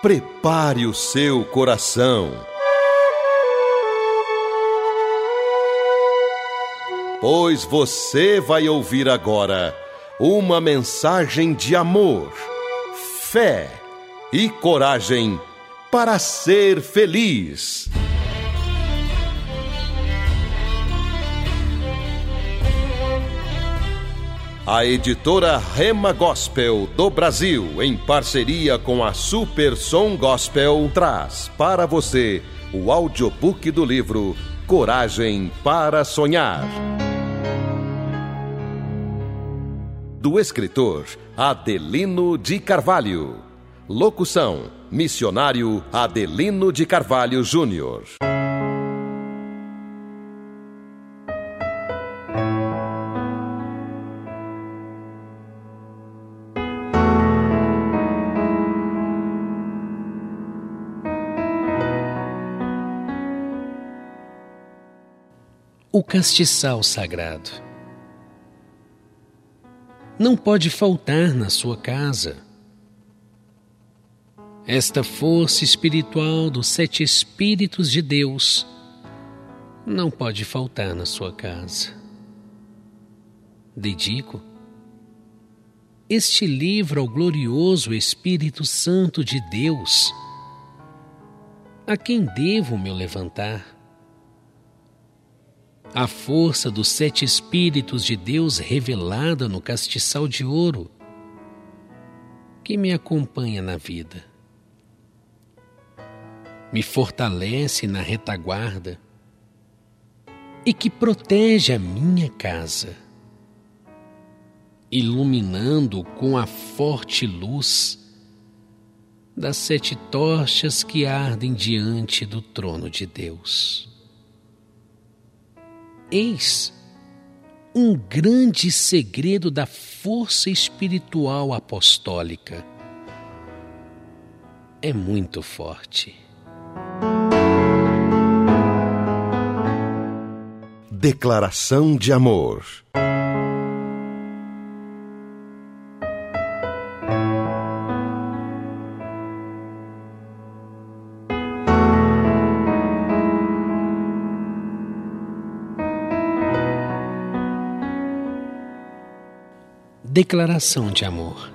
Prepare o seu coração. Pois você vai ouvir agora uma mensagem de amor, fé e coragem para ser feliz. A editora Rema Gospel do Brasil, em parceria com a Super Som Gospel, traz para você o audiobook do livro Coragem para Sonhar. Do escritor Adelino de Carvalho. Locução: Missionário Adelino de Carvalho Júnior. Castiçal sagrado. Não pode faltar na sua casa. Esta força espiritual dos sete Espíritos de Deus não pode faltar na sua casa. Dedico este livro ao glorioso Espírito Santo de Deus, a quem devo me levantar a força dos sete Espíritos de Deus revelada no castiçal de ouro que me acompanha na vida. Me fortalece na retaguarda e que protege a minha casa, iluminando com a forte luz das sete tochas que ardem diante do trono de Deus. Eis um grande segredo da força espiritual apostólica. É muito forte. Declaração de amor. Declaração de amor.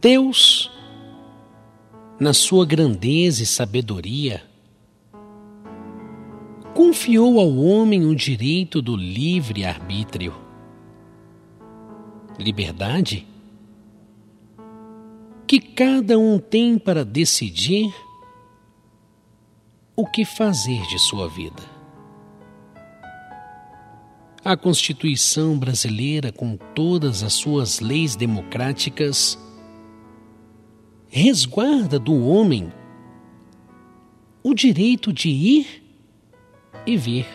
Deus, na sua grandeza e sabedoria, confiou ao homem o direito do livre arbítrio. Liberdade que cada um tem para decidir o que fazer de sua vida. A Constituição brasileira, com todas as suas leis democráticas, resguarda do homem o direito de ir e vir,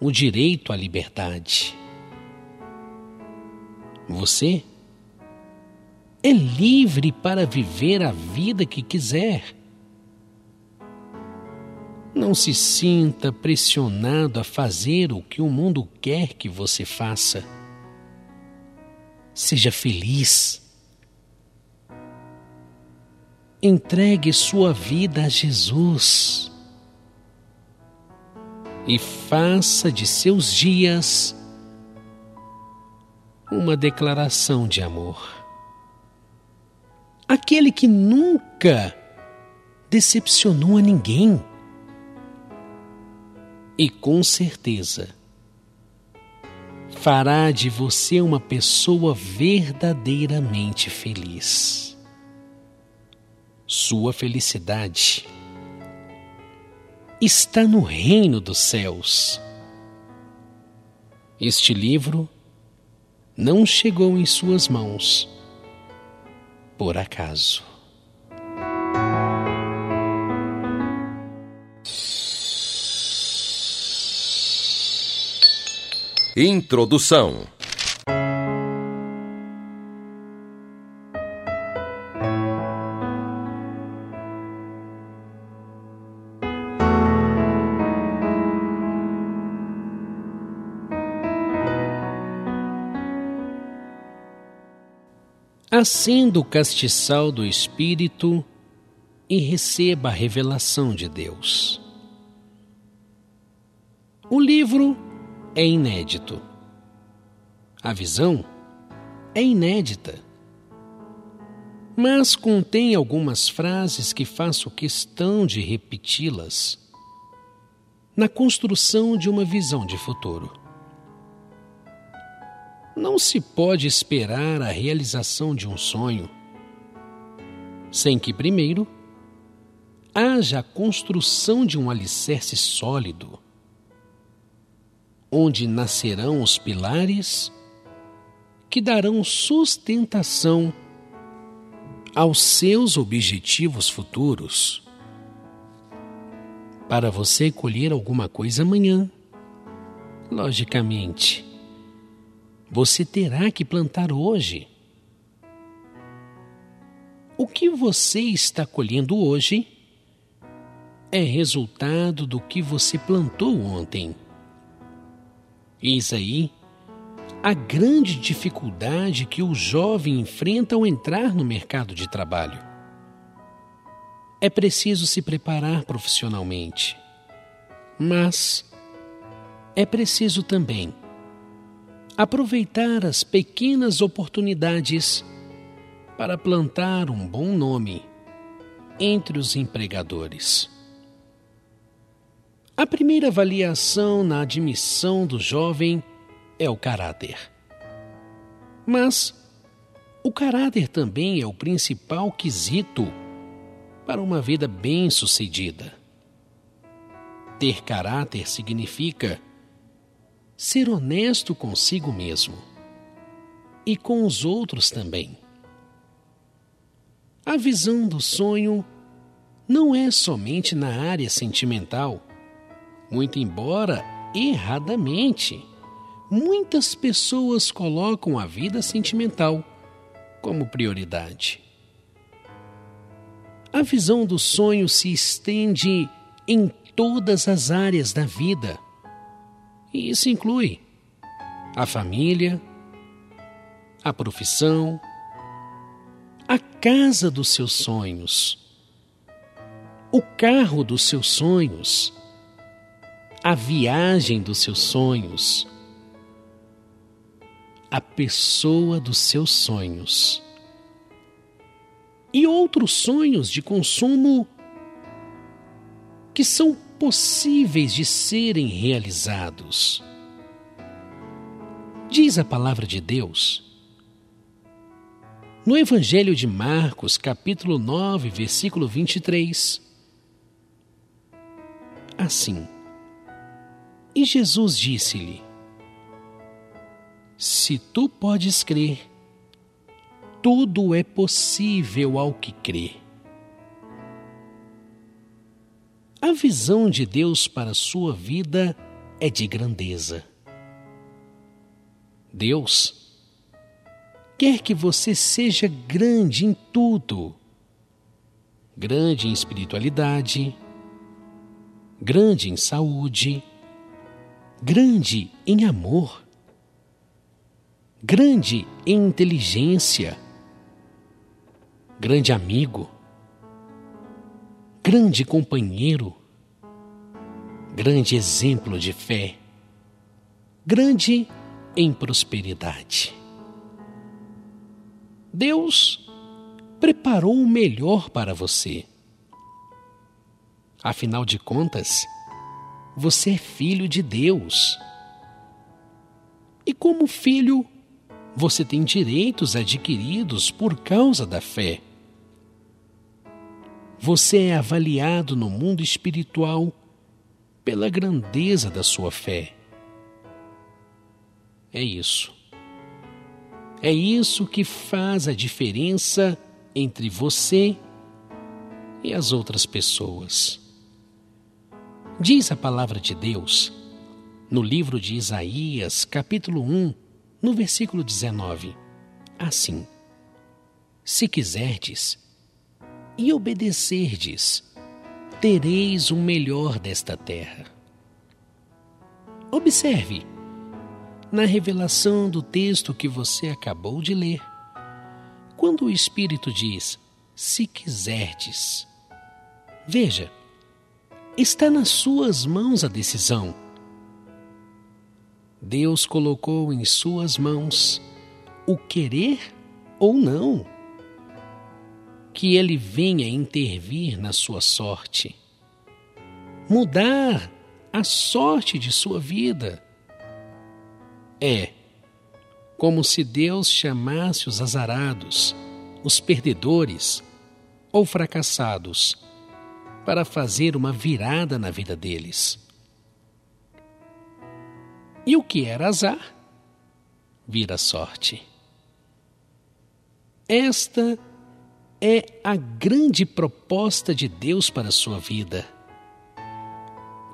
o direito à liberdade. Você é livre para viver a vida que quiser não se sinta pressionado a fazer o que o mundo quer que você faça. Seja feliz. Entregue sua vida a Jesus e faça de seus dias uma declaração de amor. Aquele que nunca decepcionou a ninguém e com certeza fará de você uma pessoa verdadeiramente feliz. Sua felicidade está no reino dos céus. Este livro não chegou em suas mãos por acaso. Introdução acenda o castiçal do Espírito e receba a revelação de Deus. O livro é inédito. A visão é inédita. Mas contém algumas frases que faço questão de repeti-las na construção de uma visão de futuro. Não se pode esperar a realização de um sonho sem que, primeiro, haja a construção de um alicerce sólido, onde nascerão os pilares que darão sustentação aos seus objetivos futuros. Para você colher alguma coisa amanhã, logicamente, você terá que plantar hoje. O que você está colhendo hoje é resultado do que você plantou ontem. Eis aí a grande dificuldade que o jovem enfrenta ao entrar no mercado de trabalho. É preciso se preparar profissionalmente, mas é preciso também aproveitar as pequenas oportunidades para plantar um bom nome entre os empregadores. A primeira avaliação na admissão do jovem é o caráter. Mas o caráter também é o principal quesito para uma vida bem-sucedida. Ter caráter significa ser honesto consigo mesmo e com os outros também. A visão do sonho não é somente na área sentimental muito embora erradamente, muitas pessoas colocam a vida sentimental como prioridade. A visão do sonho se estende em todas as áreas da vida. E isso inclui a família, a profissão, a casa dos seus sonhos, o carro dos seus sonhos a viagem dos seus sonhos, a pessoa dos seus sonhos e outros sonhos de consumo que são possíveis de serem realizados. Diz a palavra de Deus. No Evangelho de Marcos, capítulo 9, versículo 23, assim: e Jesus disse-lhe: Se tu podes crer, tudo é possível ao que crê. A visão de Deus para a sua vida é de grandeza. Deus quer que você seja grande em tudo. Grande em espiritualidade, grande em saúde, grande em amor, grande em inteligência, grande amigo, grande companheiro, grande exemplo de fé, grande em prosperidade. Deus preparou o melhor para você. Afinal de contas, você é filho de Deus. E como filho, você tem direitos adquiridos por causa da fé. Você é avaliado no mundo espiritual pela grandeza da sua fé. É isso. É isso que faz a diferença entre você e as outras pessoas. Diz a palavra de Deus no livro de Isaías, capítulo 1, no versículo 19, assim: Se quiserdes e obedecerdes, tereis o melhor desta terra. Observe, na revelação do texto que você acabou de ler, quando o Espírito diz, se quiserdes, veja, está nas suas mãos a decisão. Deus colocou em suas mãos o querer ou não. Que Ele venha intervir na sua sorte, mudar a sorte de sua vida. É como se Deus chamasse os azarados, os perdedores ou fracassados para fazer uma virada na vida deles. E o que era azar? Vira sorte. Esta é a grande proposta de Deus para a sua vida.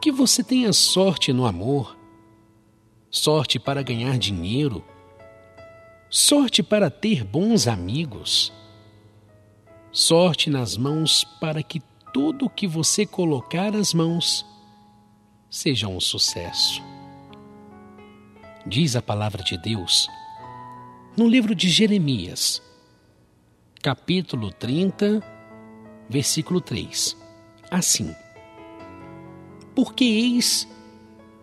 Que você tenha sorte no amor, sorte para ganhar dinheiro, sorte para ter bons amigos, sorte nas mãos para que tudo que você colocar as mãos seja um sucesso. Diz a palavra de Deus no livro de Jeremias, capítulo 30, versículo 3. Assim: Porque eis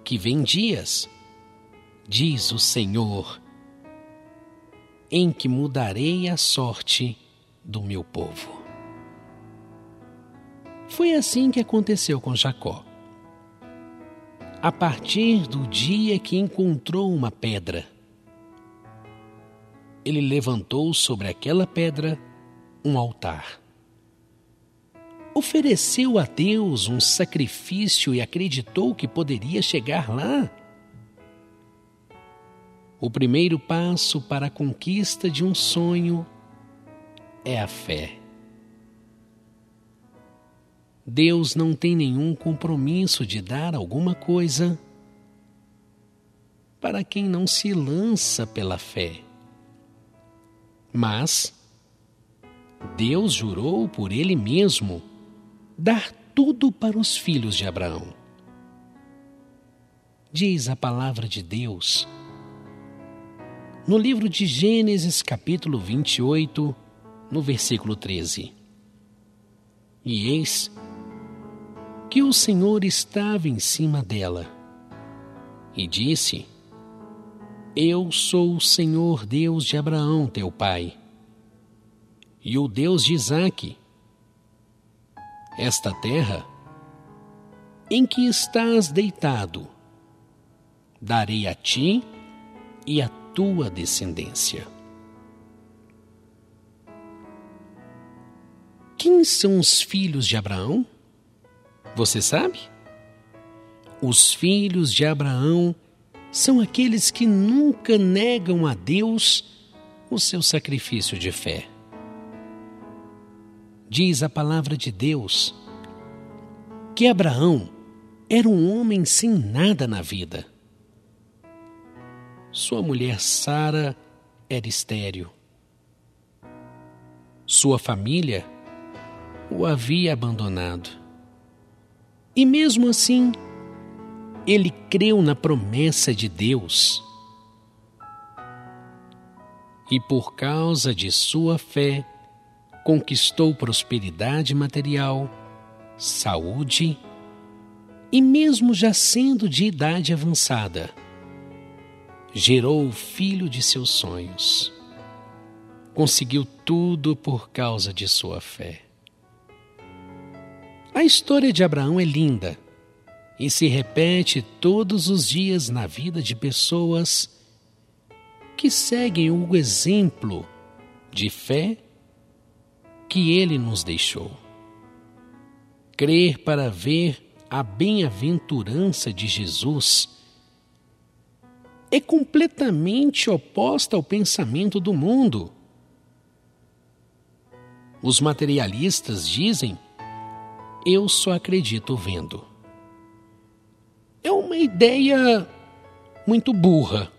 que vem dias, diz o Senhor, em que mudarei a sorte do meu povo. Foi assim que aconteceu com Jacó. A partir do dia que encontrou uma pedra, ele levantou sobre aquela pedra um altar. Ofereceu a Deus um sacrifício e acreditou que poderia chegar lá. O primeiro passo para a conquista de um sonho é a fé. Deus não tem nenhum compromisso de dar alguma coisa para quem não se lança pela fé. Mas Deus jurou por Ele mesmo dar tudo para os filhos de Abraão. Diz a palavra de Deus no livro de Gênesis, capítulo 28, no versículo 13. E eis que o Senhor estava em cima dela. E disse: Eu sou o Senhor Deus de Abraão, teu pai, e o Deus de Isaque. Esta terra em que estás deitado, darei a ti e a tua descendência. Quem são os filhos de Abraão? Você sabe? Os filhos de Abraão são aqueles que nunca negam a Deus o seu sacrifício de fé. Diz a palavra de Deus que Abraão era um homem sem nada na vida. Sua mulher Sara era estéril. Sua família o havia abandonado. E mesmo assim, ele creu na promessa de Deus. E por causa de sua fé, conquistou prosperidade material, saúde e, mesmo já sendo de idade avançada, gerou o filho de seus sonhos. Conseguiu tudo por causa de sua fé. A história de Abraão é linda e se repete todos os dias na vida de pessoas que seguem o exemplo de fé que ele nos deixou. Crer para ver a bem-aventurança de Jesus é completamente oposta ao pensamento do mundo. Os materialistas dizem eu só acredito vendo. É uma ideia muito burra,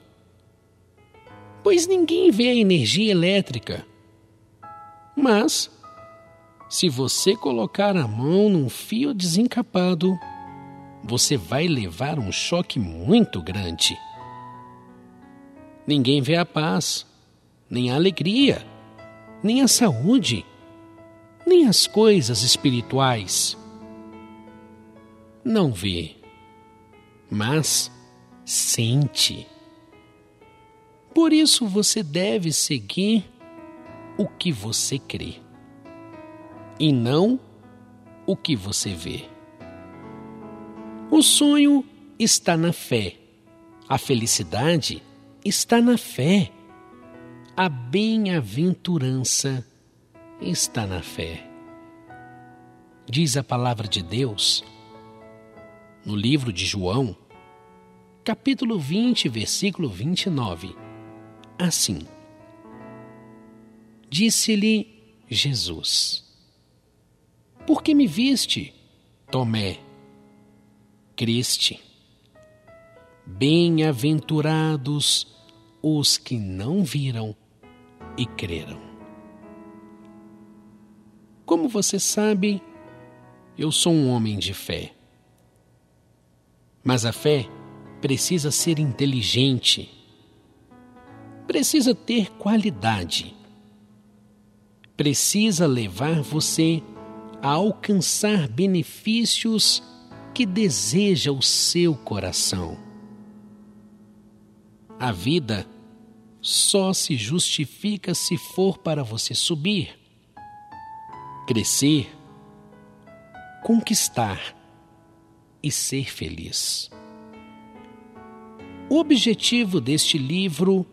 pois ninguém vê a energia elétrica. Mas, se você colocar a mão num fio desencapado, você vai levar um choque muito grande. Ninguém vê a paz, nem a alegria, nem a saúde, nem as coisas espirituais. Não vê, mas sente. Por isso você deve seguir o que você crê e não o que você vê. O sonho está na fé, a felicidade está na fé, a bem-aventurança está na fé. Diz a palavra de Deus no livro de João, capítulo 20, versículo 29. Assim: Disse-lhe Jesus: Por que me viste, Tomé? Criste. Bem-aventurados os que não viram e creram. Como você sabe, eu sou um homem de fé. Mas a fé precisa ser inteligente, precisa ter qualidade, precisa levar você a alcançar benefícios que deseja o seu coração. A vida só se justifica se for para você subir, crescer, conquistar e ser feliz. O objetivo deste livro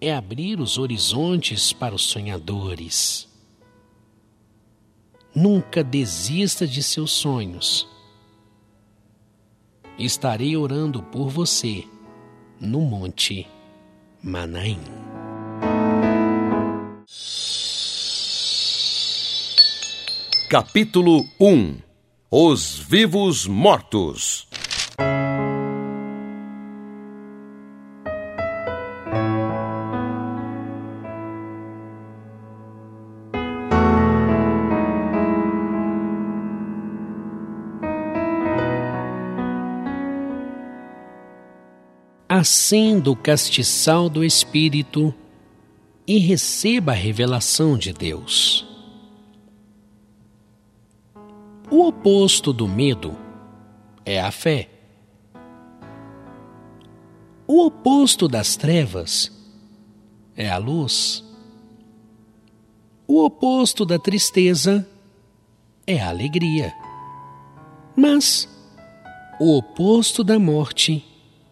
é abrir os horizontes para os sonhadores. Nunca desista de seus sonhos. Estarei orando por você no Monte Manaim. Capítulo 1 Os Vivos Mortos acenda o castiçal do Espírito e receba a revelação de Deus. O oposto do medo é a fé. O oposto das trevas é a luz. O oposto da tristeza é a alegria. Mas o oposto da morte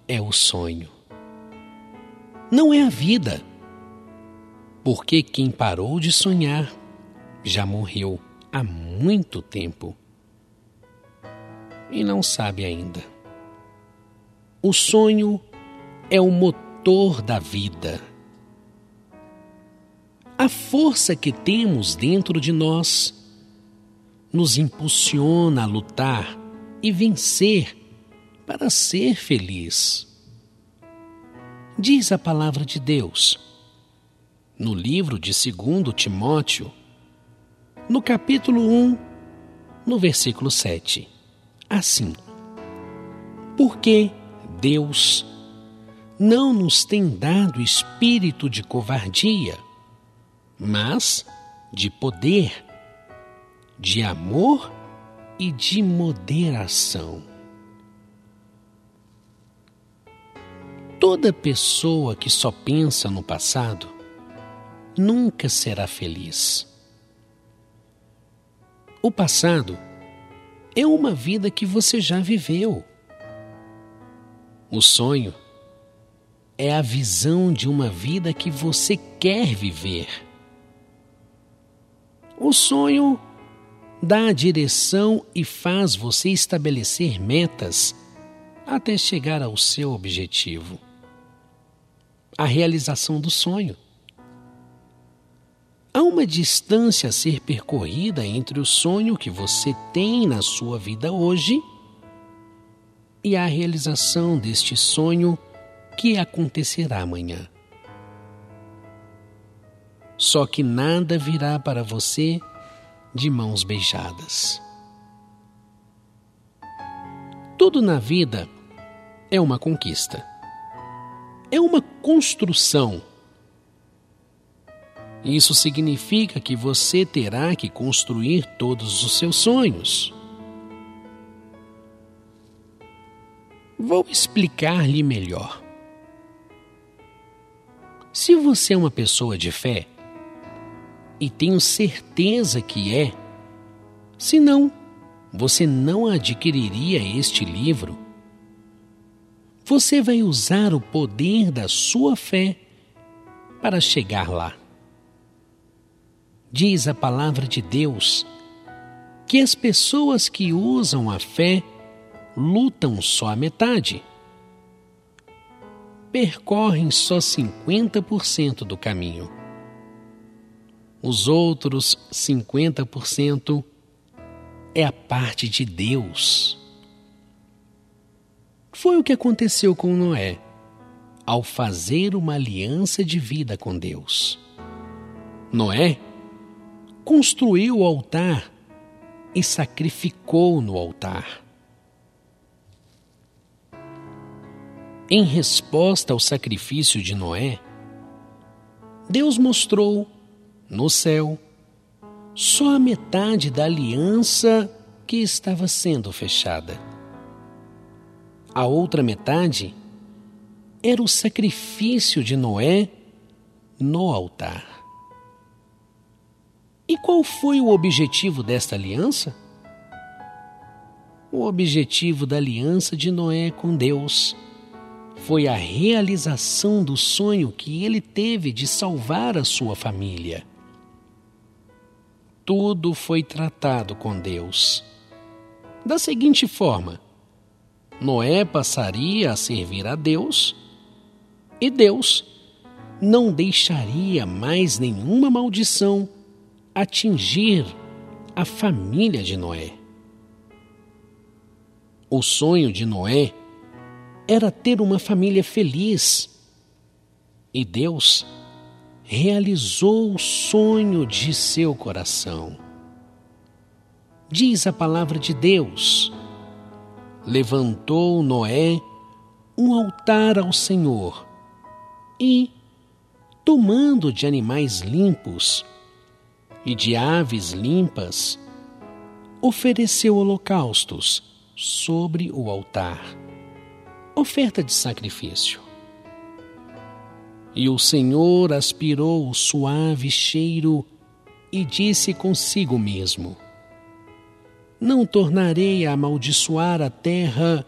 é o sonho. Não é a vida. Porque quem parou de sonhar já morreu há muito tempo e não sabe ainda. O sonho é o motor da vida. A força que temos dentro de nós nos impulsiona a lutar e vencer para ser feliz. Diz a palavra de Deus no livro de 2 Timóteo, no capítulo 1, no versículo 7. Assim: Porque Deus não nos tem dado espírito de covardia, mas de poder, de amor e de moderação. Toda pessoa que só pensa no passado nunca será feliz. O passado é uma vida que você já viveu. O sonho é a visão de uma vida que você quer viver. O sonho dá a direção e faz você estabelecer metas até chegar ao seu objetivo a realização do sonho. Há uma distância a ser percorrida entre o sonho que você tem na sua vida hoje e a realização deste sonho que acontecerá amanhã. Só que nada virá para você de mãos beijadas. Tudo na vida é uma conquista é uma construção. Isso significa que você terá que construir todos os seus sonhos. Vou explicar-lhe melhor. Se você é uma pessoa de fé, e tenho certeza que é, senão você não adquiriria este livro. Você vai usar o poder da sua fé para chegar lá. Diz a palavra de Deus que as pessoas que usam a fé lutam só a metade. Percorrem só 50% do caminho. Os outros 50% é a parte de Deus. Foi o que aconteceu com Noé ao fazer uma aliança de vida com Deus. Noé construiu o altar e sacrificou no altar. Em resposta ao sacrifício de Noé, Deus mostrou no céu só a metade da aliança que estava sendo fechada. A outra metade era o sacrifício de Noé no altar. E qual foi o objetivo desta aliança? O objetivo da aliança de Noé com Deus foi a realização do sonho que ele teve de salvar a sua família. Tudo foi tratado com Deus. Da seguinte forma: Noé passaria a servir a Deus e Deus não deixaria mais nenhuma maldição atingir a família de Noé. O sonho de Noé era ter uma família feliz e Deus realizou o sonho de seu coração. Diz a palavra de Deus: levantou Noé um altar ao Senhor e, tomando de animais limpos, e de aves limpas, ofereceu holocaustos sobre o altar, oferta de sacrifício. E o Senhor aspirou o suave cheiro e disse consigo mesmo: Não tornarei a amaldiçoar a terra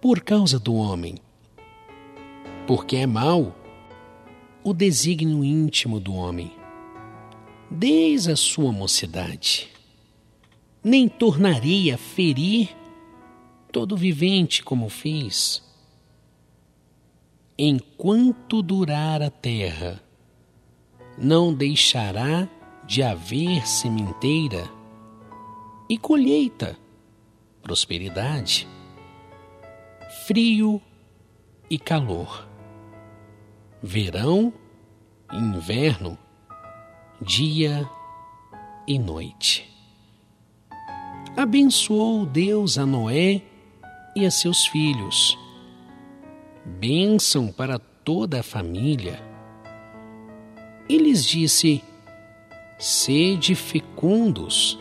por causa do homem, porque é mau o desígnio íntimo do homem desde a sua mocidade. Nem tornaria a ferir todo vivente como fiz. Enquanto durar a terra, não deixará de haver sementeira e colheita, prosperidade, frio e calor, verão e inverno dia e noite. Abençoou Deus a Noé e a seus filhos. Bênção para toda a família. E lhes disse: Sede fecundos,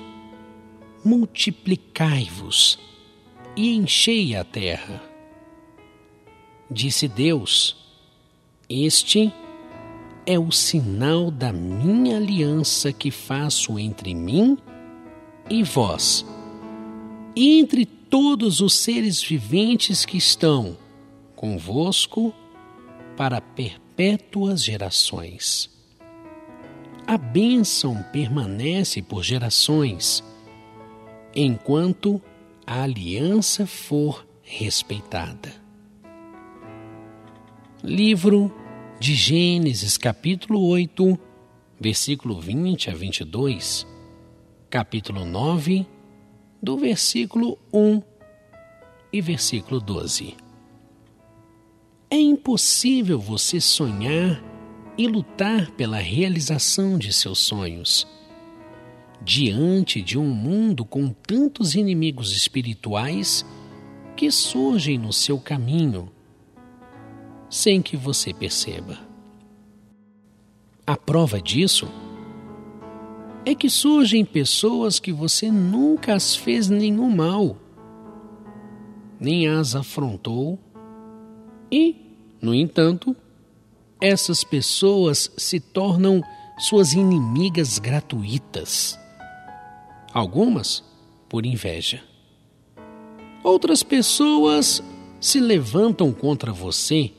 multiplicai-vos e enchei a terra. Disse Deus: Este é o sinal da minha aliança que faço entre mim e vós, e entre todos os seres viventes que estão convosco para perpétuas gerações. A bênção permanece por gerações, enquanto a aliança for respeitada. Livro de Gênesis capítulo 8, versículo 20 a 22, capítulo 9, do versículo 1 e versículo 12. É impossível você sonhar e lutar pela realização de seus sonhos diante de um mundo com tantos inimigos espirituais que surgem no seu caminho sem que você perceba. A prova disso é que surgem pessoas que você nunca as fez nenhum mal, nem as afrontou, e, no entanto, essas pessoas se tornam suas inimigas gratuitas. Algumas por inveja. Outras pessoas se levantam contra você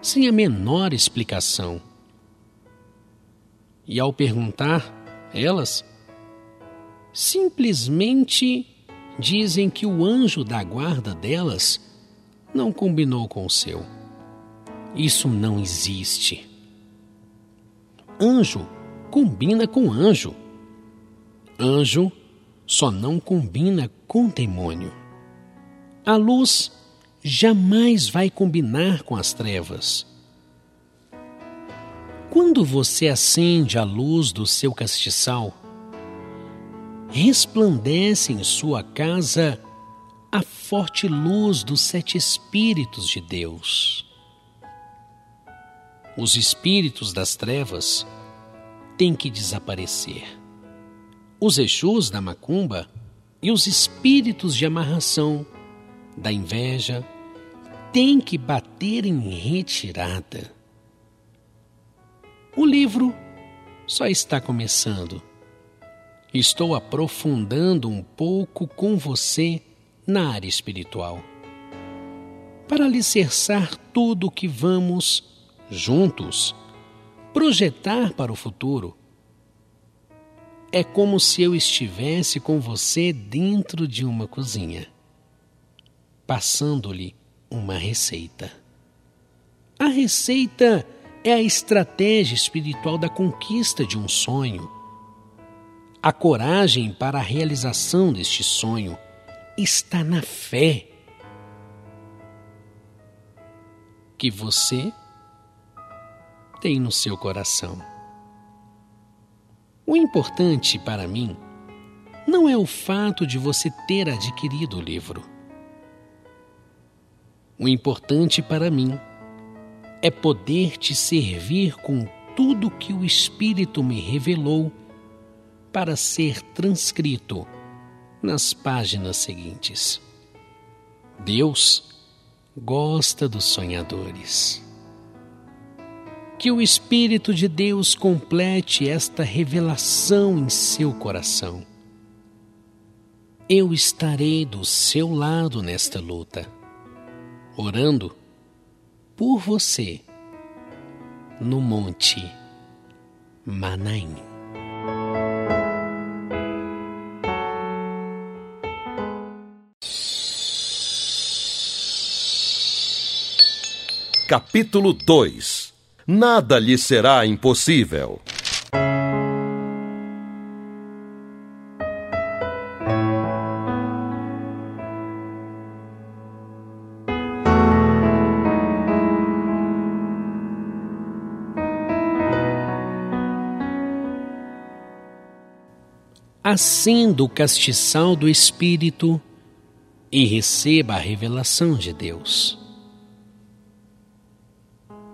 sem a menor explicação. E ao perguntar, elas simplesmente dizem que o anjo da guarda delas não combinou com o seu. Isso não existe. Anjo combina com anjo. Anjo só não combina com demônio. A luz jamais vai combinar com as trevas. Quando você acende a luz do seu castiçal, resplandece em sua casa a forte luz dos sete Espíritos de Deus. Os espíritos das trevas têm que desaparecer. Os Exus da macumba e os espíritos de amarração, da inveja, têm que bater em retirada. O livro só está começando. Estou aprofundando um pouco com você na área espiritual. Para alicerçar tudo o que vamos, juntos, projetar para o futuro. É como se eu estivesse com você dentro de uma cozinha, passando-lhe uma receita. A receita é a estratégia espiritual da conquista de um sonho. A coragem para a realização deste sonho está na fé que você tem no seu coração. O importante para mim não é o fato de você ter adquirido o livro. O importante para mim é poder te servir com tudo que o Espírito me revelou para ser transcrito nas páginas seguintes. Deus gosta dos sonhadores. Que o Espírito de Deus complete esta revelação em seu coração. Eu estarei do seu lado nesta luta, orando por você no Monte Manaim. Capítulo 2 Nada lhe será impossível. Acenda o castiçal do Espírito e receba a revelação de Deus.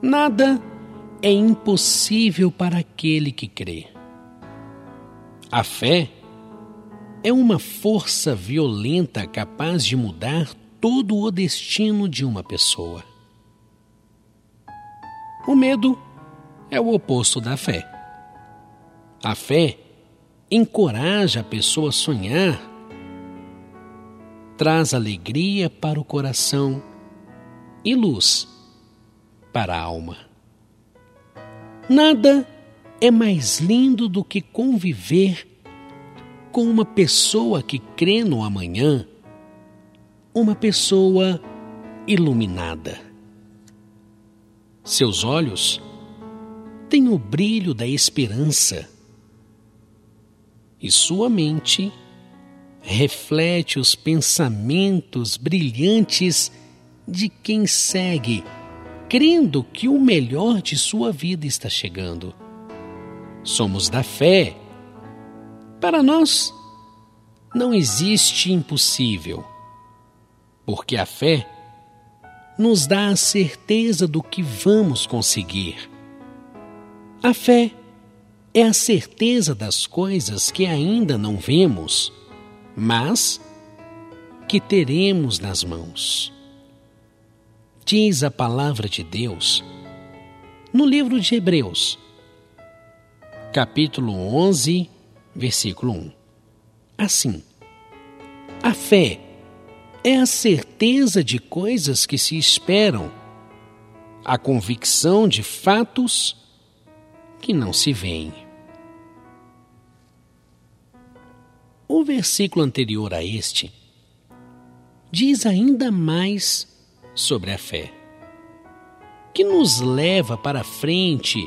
Nada é impossível para aquele que crê. A fé é uma força violenta capaz de mudar todo o destino de uma pessoa. O medo é o oposto da fé. A fé encoraja a pessoa a sonhar, traz alegria para o coração e luz para a alma. Nada é mais lindo do que conviver com uma pessoa que crê no amanhã, uma pessoa iluminada. Seus olhos têm o brilho da esperança e sua mente reflete os pensamentos brilhantes de quem segue, crendo que o melhor de sua vida está chegando. Somos da fé. Para nós, não existe impossível, porque a fé nos dá a certeza do que vamos conseguir. A fé é a certeza das coisas que ainda não vemos, mas que teremos nas mãos. Diz a palavra de Deus no livro de Hebreus, capítulo 11, versículo 1. Assim, a fé é a certeza de coisas que se esperam, a convicção de fatos que não se veem. O versículo anterior a este diz ainda mais sobre a fé, que nos leva para frente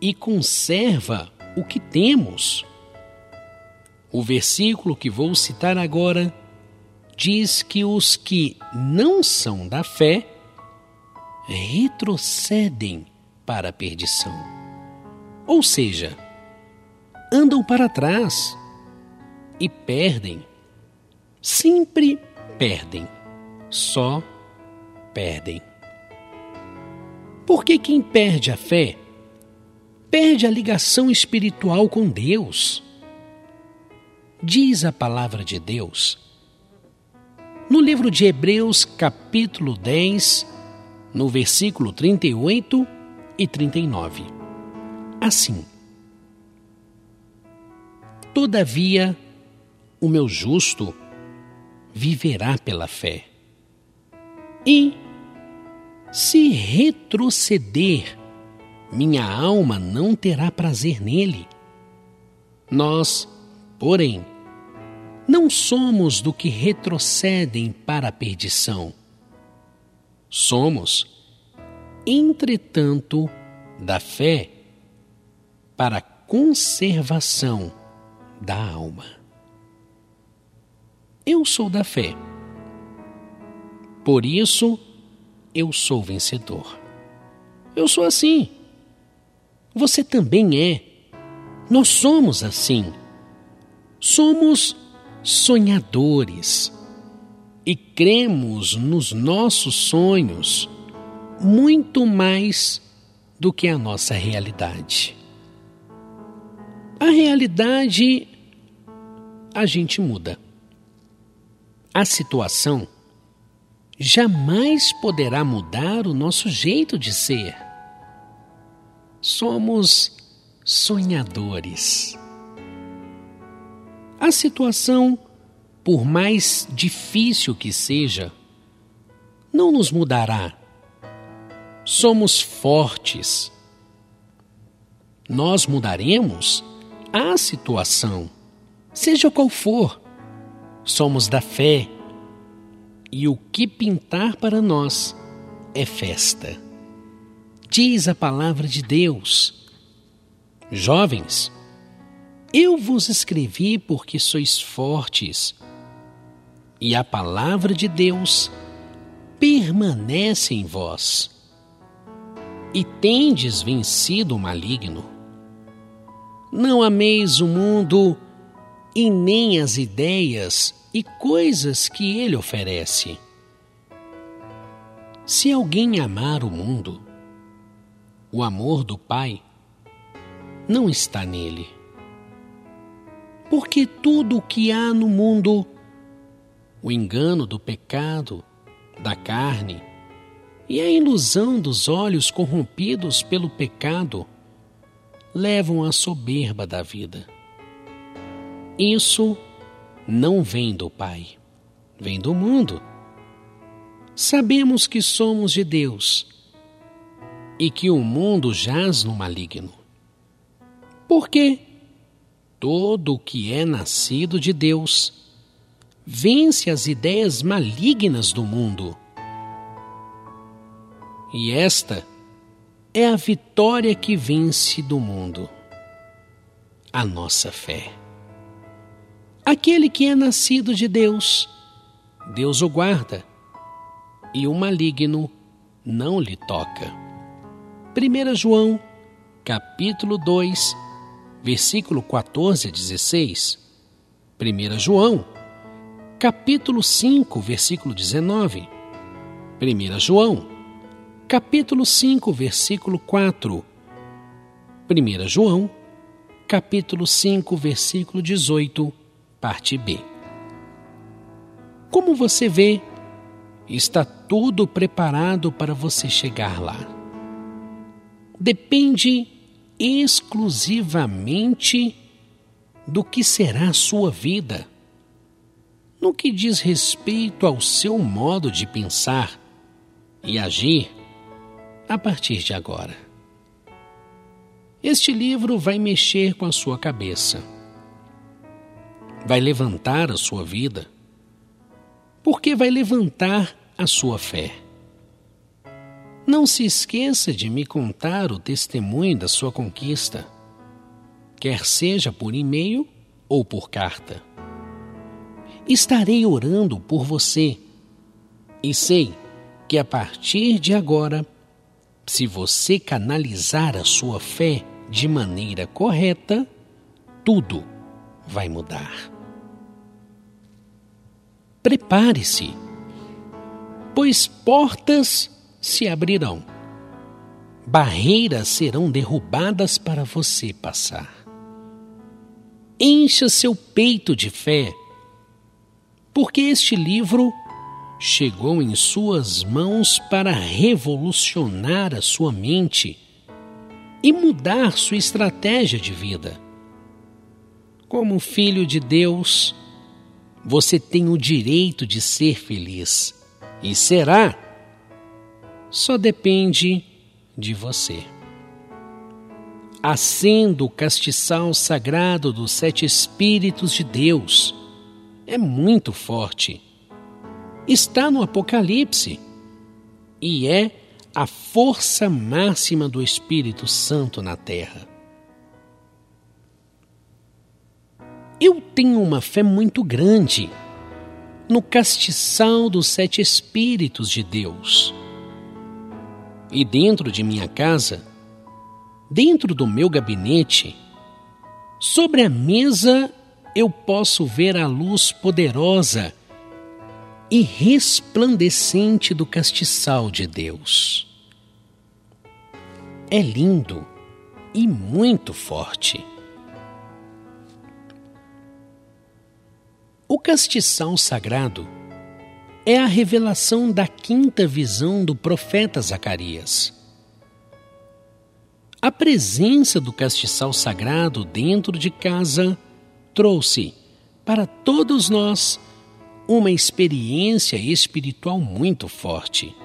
e conserva o que temos. O versículo que vou citar agora diz que os que não são da fé retrocedem para a perdição. Ou seja, andam para trás e perdem. Sempre perdem. Só perdem. Porque quem perde a fé perde a ligação espiritual com Deus. Diz a palavra de Deus. No livro de Hebreus, capítulo 10, no versículo 38 e 39. Assim: Todavia, o meu justo viverá pela fé. E, se retroceder, minha alma não terá prazer nele. Nós, porém, não somos do que retrocedem para a perdição. Somos, entretanto, da fé para a conservação da alma. Eu sou da fé. Por isso, eu sou vencedor. Eu sou assim. Você também é. Nós somos assim. Somos sonhadores e cremos nos nossos sonhos muito mais do que a nossa realidade. A realidade a gente muda. A situação jamais poderá mudar o nosso jeito de ser. Somos sonhadores. A situação, por mais difícil que seja, não nos mudará. Somos fortes. Nós mudaremos a situação seja qual for. Somos da fé e o que pintar para nós é festa. Diz a palavra de Deus. Jovens, eu vos escrevi porque sois fortes, e a palavra de Deus permanece em vós, e tendes vencido o maligno. Não ameis o mundo, e nem as ideias e coisas que ele oferece. Se alguém amar o mundo, o amor do Pai não está nele. Porque tudo o que há no mundo, o engano do pecado, da carne e a ilusão dos olhos corrompidos pelo pecado, levam à soberba da vida. Isso não vem do Pai, vem do mundo. Sabemos que somos de Deus e que o mundo jaz no maligno. Porque todo o que é nascido de Deus vence as ideias malignas do mundo. E esta é a vitória que vence do mundo a nossa fé. Aquele que é nascido de Deus, Deus o guarda, e o maligno não lhe toca. 1 João, capítulo 2, versículo 14 a 16. 1 João, capítulo 5, versículo 19. 1 João, capítulo 5, versículo 4. 1 João, capítulo 5, versículo 18, parte B. Como você vê, está tudo preparado para você chegar lá. Depende exclusivamente do que será a sua vida. No que diz respeito ao seu modo de pensar e agir a partir de agora. Este livro vai mexer com a sua cabeça, vai levantar a sua vida, porque vai levantar a sua fé. Não se esqueça de me contar o testemunho da sua conquista, quer seja por e-mail ou por carta. Estarei orando por você e sei que a partir de agora, se você canalizar a sua fé de maneira correta, tudo vai mudar. Prepare-se, pois portas se abrirão, barreiras serão derrubadas para você passar. Encha seu peito de fé, porque este livro chegou em suas mãos para revolucionar a sua mente e mudar sua estratégia de vida. Como filho de Deus, você tem o direito de ser feliz e será. Só depende de você. Acenda o castiçal sagrado dos sete Espíritos de Deus. É muito forte. Está no Apocalipse e é a força máxima do Espírito Santo na terra. Eu tenho uma fé muito grande no castiçal dos sete Espíritos de Deus. E dentro de minha casa, dentro do meu gabinete, sobre a mesa eu posso ver a luz poderosa e resplandecente do castiçal de Deus. É lindo e muito forte. O castiçal sagrado é a revelação da quinta visão do profeta Zacarias. A presença do castiçal sagrado dentro de casa trouxe para todos nós uma experiência espiritual muito forte.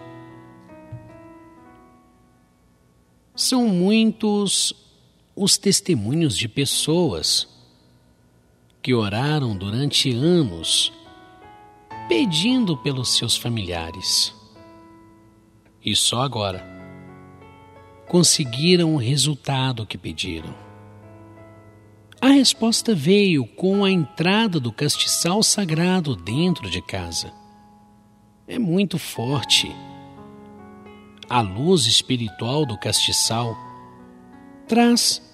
São muitos os testemunhos de pessoas que oraram durante anos pedindo pelos seus familiares. E só agora conseguiram o resultado que pediram. A resposta veio com a entrada do castiçal sagrado dentro de casa. É muito forte. A luz espiritual do castiçal traz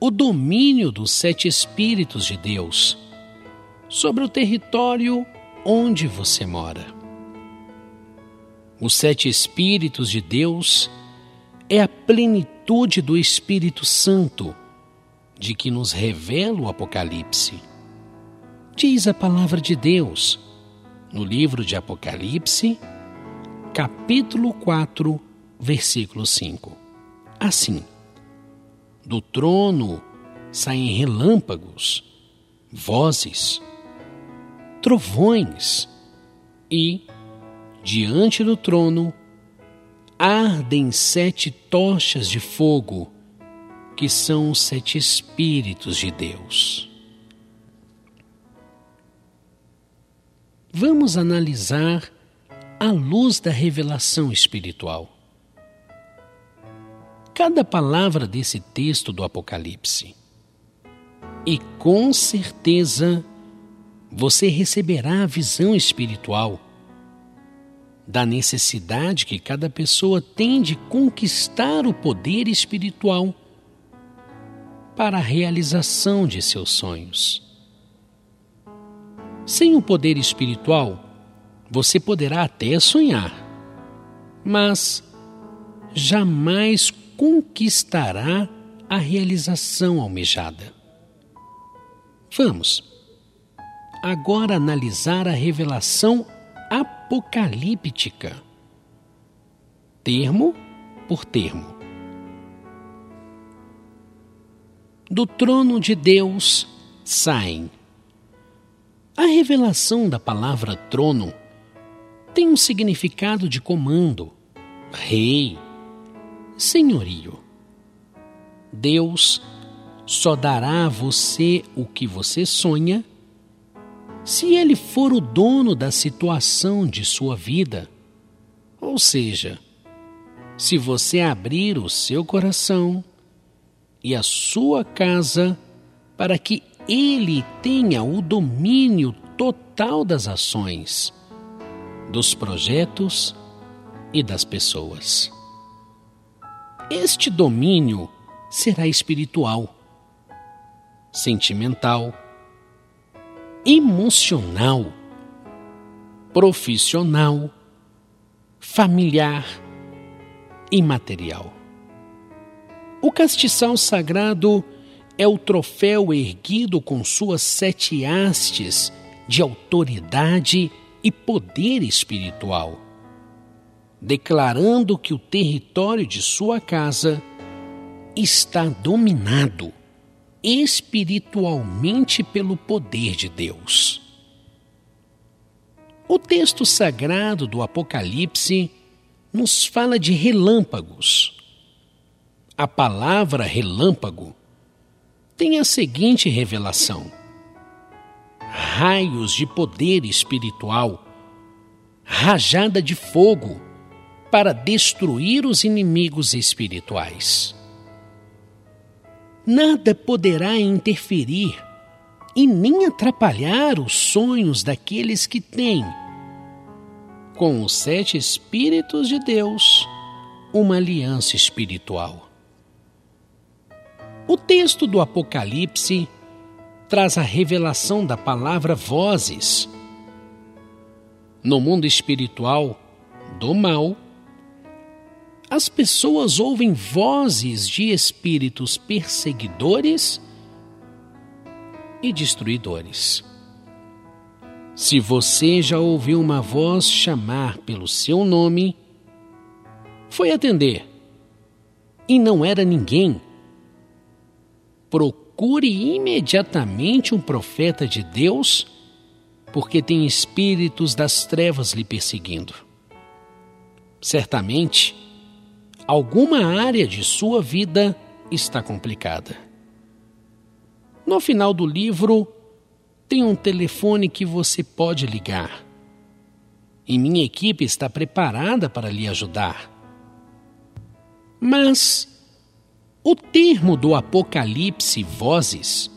o domínio dos sete Espíritos de Deus sobre o território onde você mora. Os sete Espíritos de Deus é a plenitude do Espírito Santo de que nos revela o Apocalipse. Diz a palavra de Deus no livro de Apocalipse, capítulo 4, versículo 5. Assim, do trono saem relâmpagos, vozes, trovões e, diante do trono, ardem sete tochas de fogo que são os sete Espíritos de Deus. Vamos analisar a luz da revelação espiritual. Cada palavra desse texto do Apocalipse. E com certeza você receberá a visão espiritual da necessidade que cada pessoa tem de conquistar o poder espiritual para a realização de seus sonhos. Sem o poder espiritual, você poderá até sonhar, mas jamais conquistará a realização almejada. Vamos agora analisar a revelação apocalíptica, termo por termo. Do trono de Deus saem. A revelação da palavra trono tem um significado de comando, rei, senhorio. Deus só dará a você o que você sonha se ele for o dono da situação de sua vida. Ou seja, se você abrir o seu coração e a sua casa para que ele tenha o domínio total das ações, dos projetos e das pessoas. Este domínio será espiritual, sentimental, emocional, profissional, familiar e material. O castiçal sagrado é o troféu erguido com suas sete hastes de autoridade e poder espiritual, declarando que o território de sua casa está dominado espiritualmente pelo poder de Deus. O texto sagrado do Apocalipse nos fala de relâmpagos. A palavra relâmpago tem a seguinte revelação: raios de poder espiritual, rajada de fogo para destruir os inimigos espirituais nada poderá interferir e nem atrapalhar os sonhos daqueles que têm, com os sete Espíritos de Deus, uma aliança espiritual. O texto do Apocalipse traz a revelação da palavra vozes. No mundo espiritual do mal, as pessoas ouvem vozes de espíritos perseguidores e destruidores. Se você já ouviu uma voz chamar pelo seu nome, foi atender e não era ninguém. Procure imediatamente um profeta de Deus, porque tem espíritos das trevas lhe perseguindo. Certamente, alguma área de sua vida está complicada. No final do livro, tem um telefone que você pode ligar. E minha equipe está preparada para lhe ajudar. Mas o termo do Apocalipse Vozes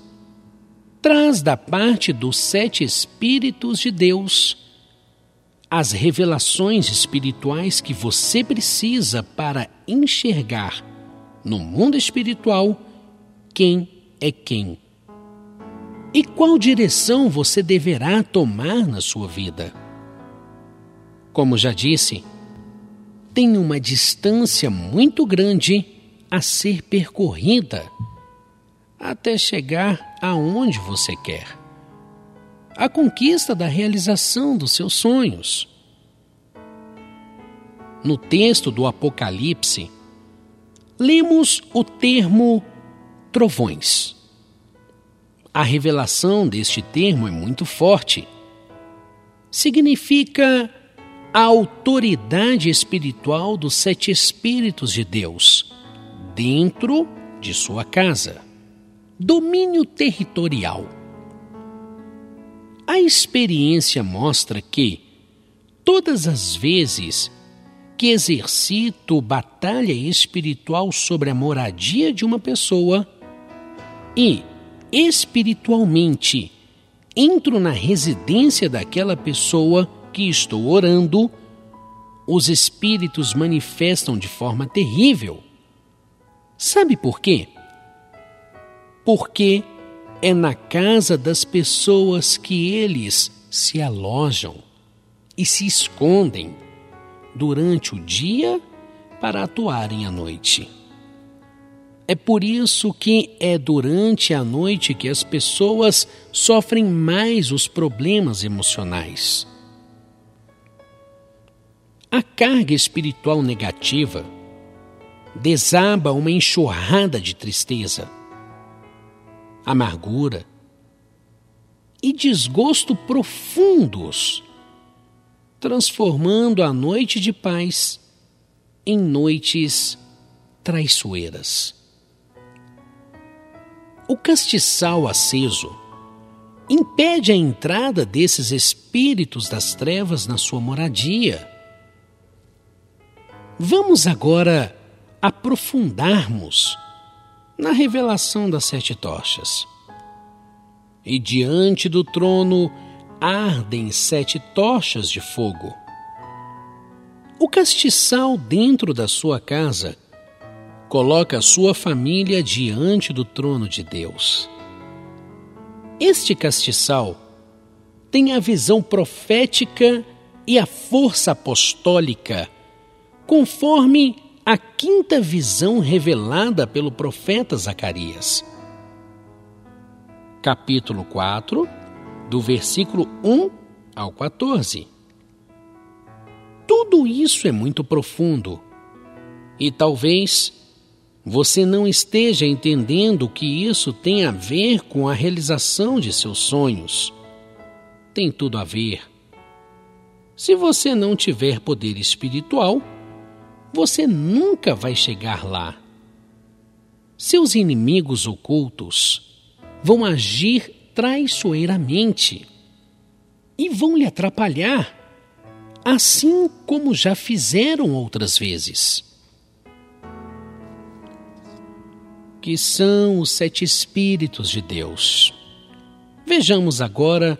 traz da parte dos sete Espíritos de Deus as revelações espirituais que você precisa para enxergar no mundo espiritual quem é quem. E qual direção você deverá tomar na sua vida? Como já disse, tem uma distância muito grande a ser percorrida até chegar aonde você quer a conquista da realização dos seus sonhos. No texto do Apocalipse, lemos o termo trovões. A revelação deste termo é muito forte. Significa a autoridade espiritual dos sete Espíritos de Deus dentro de sua casa. Domínio territorial a experiência mostra que, todas as vezes que exercito batalha espiritual sobre a moradia de uma pessoa e, espiritualmente, entro na residência daquela pessoa que estou orando, os espíritos manifestam de forma terrível. Sabe por quê? Porque é na casa das pessoas que eles se alojam e se escondem durante o dia para atuarem à noite. É por isso que é durante a noite que as pessoas sofrem mais os problemas emocionais. A carga espiritual negativa desaba uma enxurrada de tristeza, amargura e desgosto profundos, transformando a noite de paz em noites traiçoeiras. O castiçal aceso impede a entrada desses espíritos das trevas na sua moradia. Vamos agora aprofundarmos na revelação das sete tochas. E diante do trono ardem sete tochas de fogo. O castiçal dentro da sua casa coloca a sua família diante do trono de Deus. Este castiçal tem a visão profética e a força apostólica, conforme a quinta visão revelada pelo profeta Zacarias. Capítulo 4, do versículo 1 ao 14. Tudo isso é muito profundo e talvez você não esteja entendendo que isso tem a ver com a realização de seus sonhos. Tem tudo a ver. Se você não tiver poder espiritual, você nunca vai chegar lá. Seus inimigos ocultos vão agir traiçoeiramente e vão lhe atrapalhar, assim como já fizeram outras vezes. Que são os sete Espíritos de Deus. Vejamos agora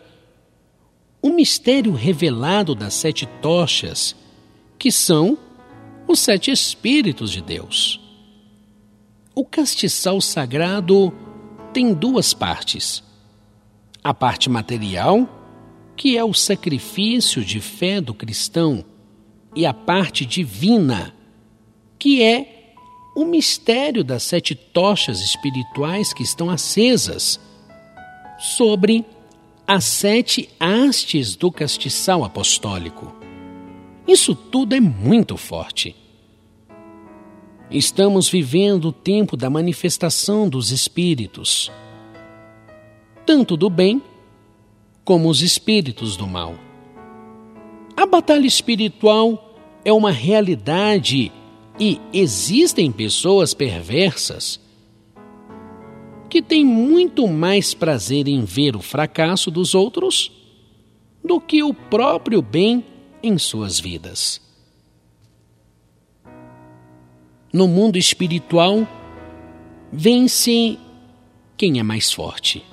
o mistério revelado das sete tochas, que são os sete Espíritos de Deus. O castiçal sagrado tem duas partes. A parte material, que é o sacrifício de fé do cristão, e a parte divina, que é o mistério das sete tochas espirituais que estão acesas sobre as sete hastes do castiçal apostólico. Isso tudo é muito forte. Estamos vivendo o tempo da manifestação dos espíritos, tanto do bem como os espíritos do mal. A batalha espiritual é uma realidade e existem pessoas perversas que têm muito mais prazer em ver o fracasso dos outros do que o próprio bem em suas vidas. no mundo espiritual, vence quem é mais forte.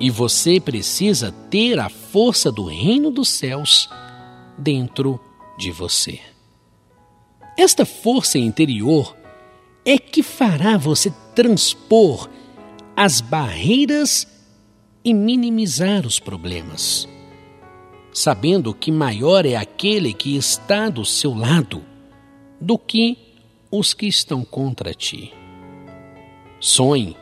E você precisa ter a força do reino dos céus dentro de você. Esta força interior é que fará você transpor as barreiras e minimizar os problemas, sabendo que maior é aquele que está do seu lado do que os que estão contra ti. Sonhe.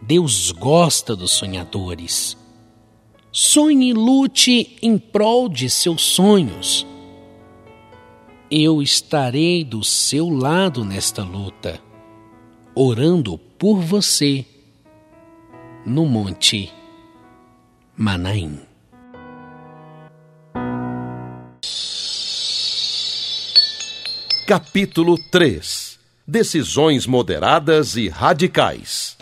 Deus gosta dos sonhadores. Sonhe e lute em prol de seus sonhos. Eu estarei do seu lado nesta luta, orando por você no Monte Manaim. Capítulo 3 Decisões moderadas e radicais.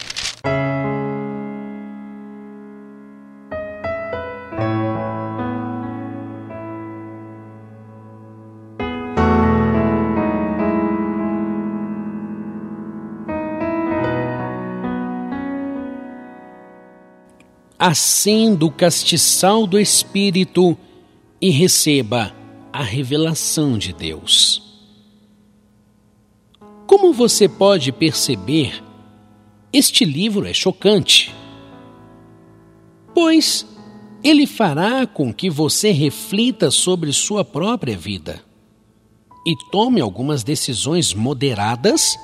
Acenda o castiçal do Espírito e receba a revelação de Deus. Como você pode perceber, este livro é chocante, pois ele fará com que você reflita sobre sua própria vida e tome algumas decisões moderadas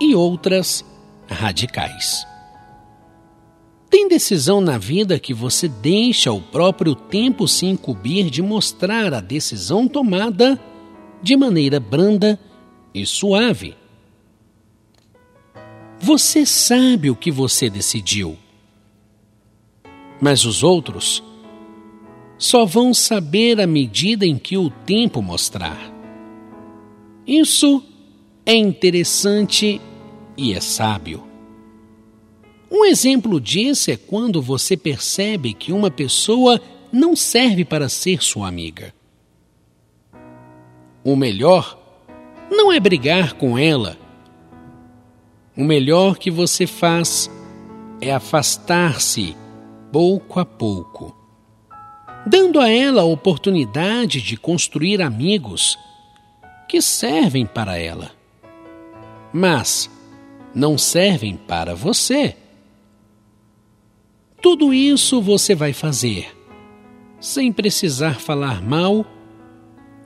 e outras radicais. Tem decisão na vida que você deixa o próprio tempo se incumbir de mostrar a decisão tomada de maneira branda e suave. Você sabe o que você decidiu, mas os outros só vão saber à medida em que o tempo mostrar. Isso é interessante e é sábio. Um exemplo disso é quando você percebe que uma pessoa não serve para ser sua amiga. O melhor não é brigar com ela. O melhor que você faz é afastar-se pouco a pouco, dando a ela a oportunidade de construir amigos que servem para ela, mas não servem para você. Tudo isso você vai fazer sem precisar falar mal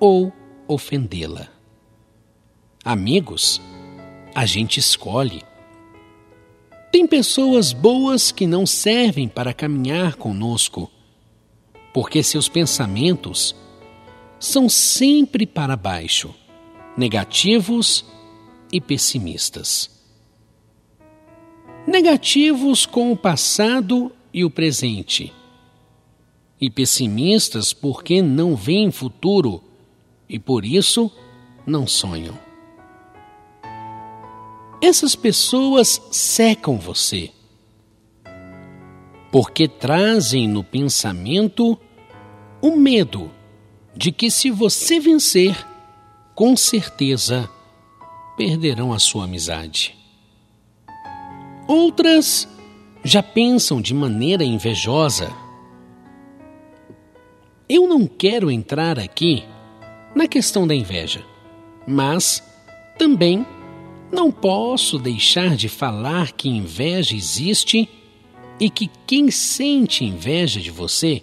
ou ofendê-la. Amigos, a gente escolhe. Tem pessoas boas que não servem para caminhar conosco, porque seus pensamentos são sempre para baixo, negativos e pessimistas. Negativos com o passado e o presente, e pessimistas porque não veem futuro e por isso não sonham. Essas pessoas secam você, porque trazem no pensamento o medo de que, se você vencer, com certeza perderão a sua amizade. Outras já pensam de maneira invejosa. Eu não quero entrar aqui na questão da inveja, mas também não posso deixar de falar que inveja existe e que quem sente inveja de você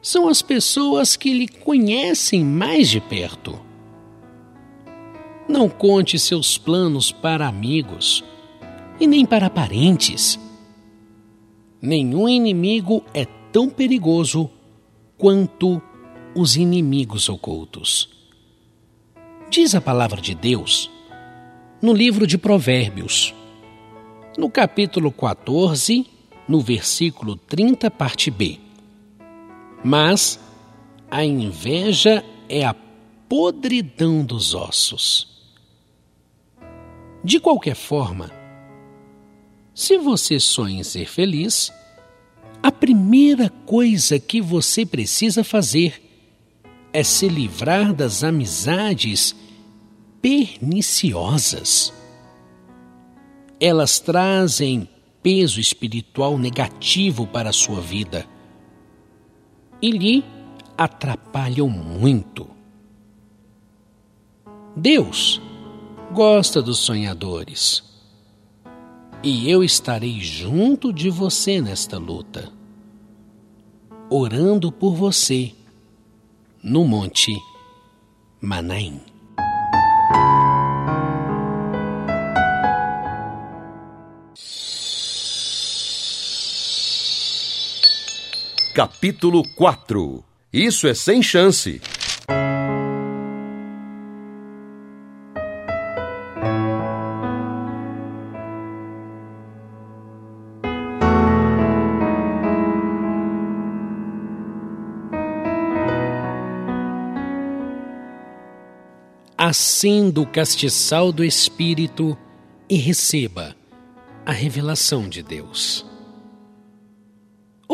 são as pessoas que lhe conhecem mais de perto. Não conte seus planos para amigos e nem para parentes nenhum inimigo é tão perigoso quanto os inimigos ocultos. Diz a palavra de Deus no livro de Provérbios, no capítulo 14, no versículo 30, parte B. Mas a inveja é a podridão dos ossos. De qualquer forma, se você sonha em ser feliz, a primeira coisa que você precisa fazer é se livrar das amizades perniciosas. Elas trazem peso espiritual negativo para a sua vida e lhe atrapalham muito. Deus gosta dos sonhadores e eu estarei junto de você nesta luta, orando por você no Monte Manaim. Capítulo 4 Isso é sem chance. acenda o castiçal do Espírito e receba a revelação de Deus.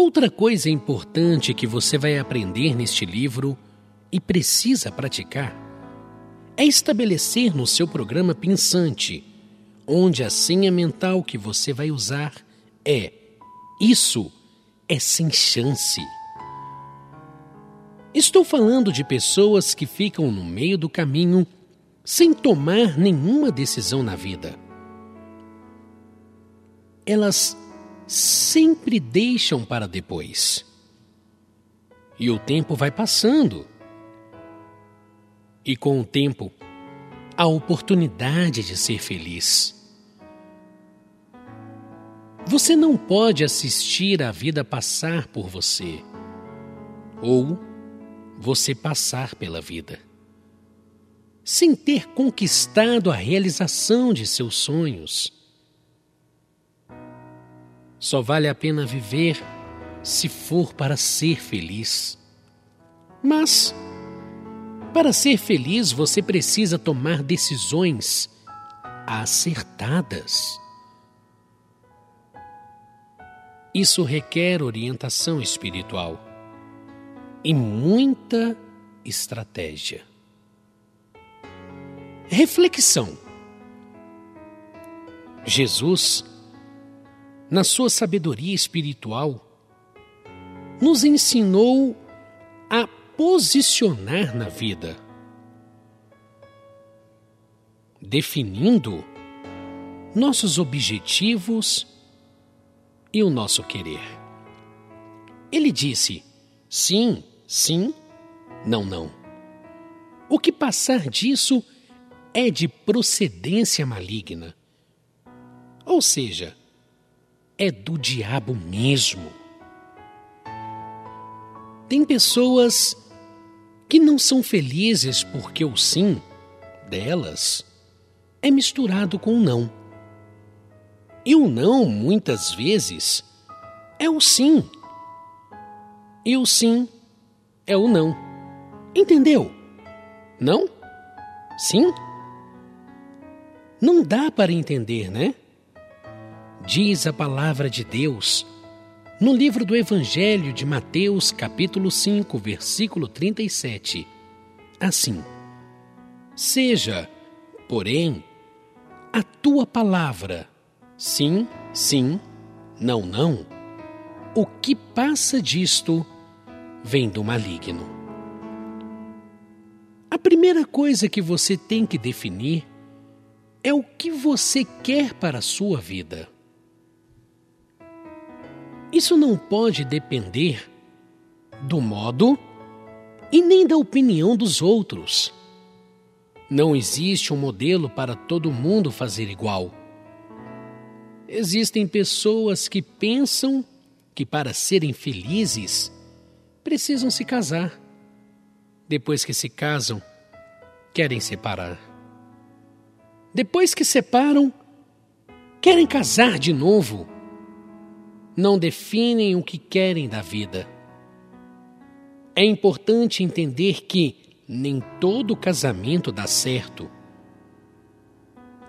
Outra coisa importante que você vai aprender neste livro e precisa praticar é estabelecer no seu programa pensante, onde a senha mental que você vai usar é: Isso é sem chance. Estou falando de pessoas que ficam no meio do caminho sem tomar nenhuma decisão na vida. Elas sempre deixam para depois. E o tempo vai passando. E com o tempo, a oportunidade de ser feliz Você não pode assistir a vida passar por você, ou você passar pela vida, sem ter conquistado a realização de seus sonhos. Só vale a pena viver se for para ser feliz. Mas, para ser feliz, você precisa tomar decisões acertadas. Isso requer orientação espiritual e muita estratégia. Reflexão. Jesus, na sua sabedoria espiritual, nos ensinou a posicionar na vida, definindo nossos objetivos e o nosso querer. Ele disse: sim, sim, não, não. O que passar disso é de procedência maligna. Ou seja, é do diabo mesmo. Tem pessoas que não são felizes porque o sim delas é misturado com o não. E o não, muitas vezes, é o sim. E o sim é o não. Entendeu? Não? Sim? Não dá para entender, né? Diz a palavra de Deus no livro do Evangelho de Mateus, capítulo 5, versículo 37. Assim: Seja, porém, a tua palavra sim, sim, não, não. O que passa disto vem do maligno. A primeira coisa que você tem que definir é o que você quer para a sua vida. Isso não pode depender do modo e nem da opinião dos outros. Não existe um modelo para todo mundo fazer igual. Existem pessoas que pensam que para serem felizes precisam se casar. Depois que se casam, querem separar. Depois que separam, querem casar de novo. Não definem o que querem da vida. É importante entender que nem todo casamento dá certo.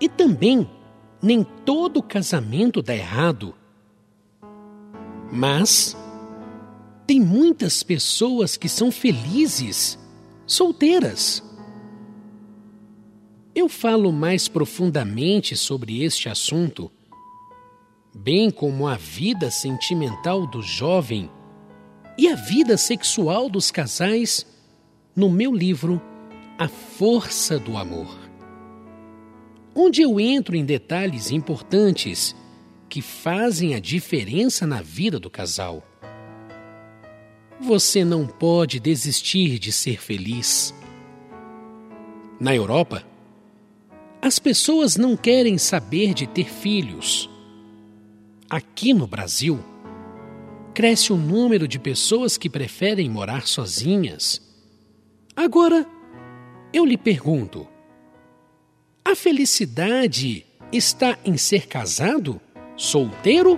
E também nem todo casamento dá errado. Mas tem muitas pessoas que são felizes solteiras. Eu falo mais profundamente sobre este assunto, bem como a vida sentimental do jovem e a vida sexual dos casais, no meu livro A Força do Amor onde eu entro em detalhes importantes que fazem a diferença na vida do casal. Você não pode desistir de ser feliz. Na Europa, as pessoas não querem saber de ter filhos. Aqui no Brasil, cresce o número de pessoas que preferem morar sozinhas. Agora, eu lhe pergunto: a felicidade está em ser casado, solteiro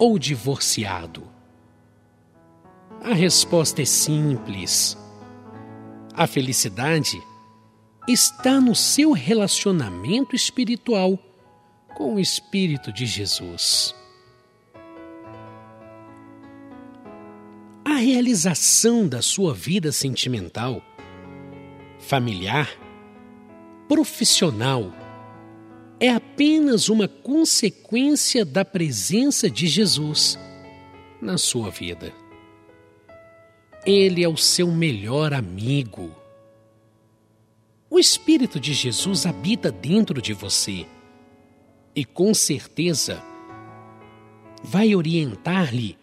ou divorciado? A resposta é simples. A felicidade está no seu relacionamento espiritual com o Espírito de Jesus. A realização da sua vida sentimental, familiar profissional é apenas uma consequência da presença de Jesus na sua vida. Ele é o seu melhor amigo. O Espírito de Jesus habita dentro de você e, com certeza, vai orientar-lhe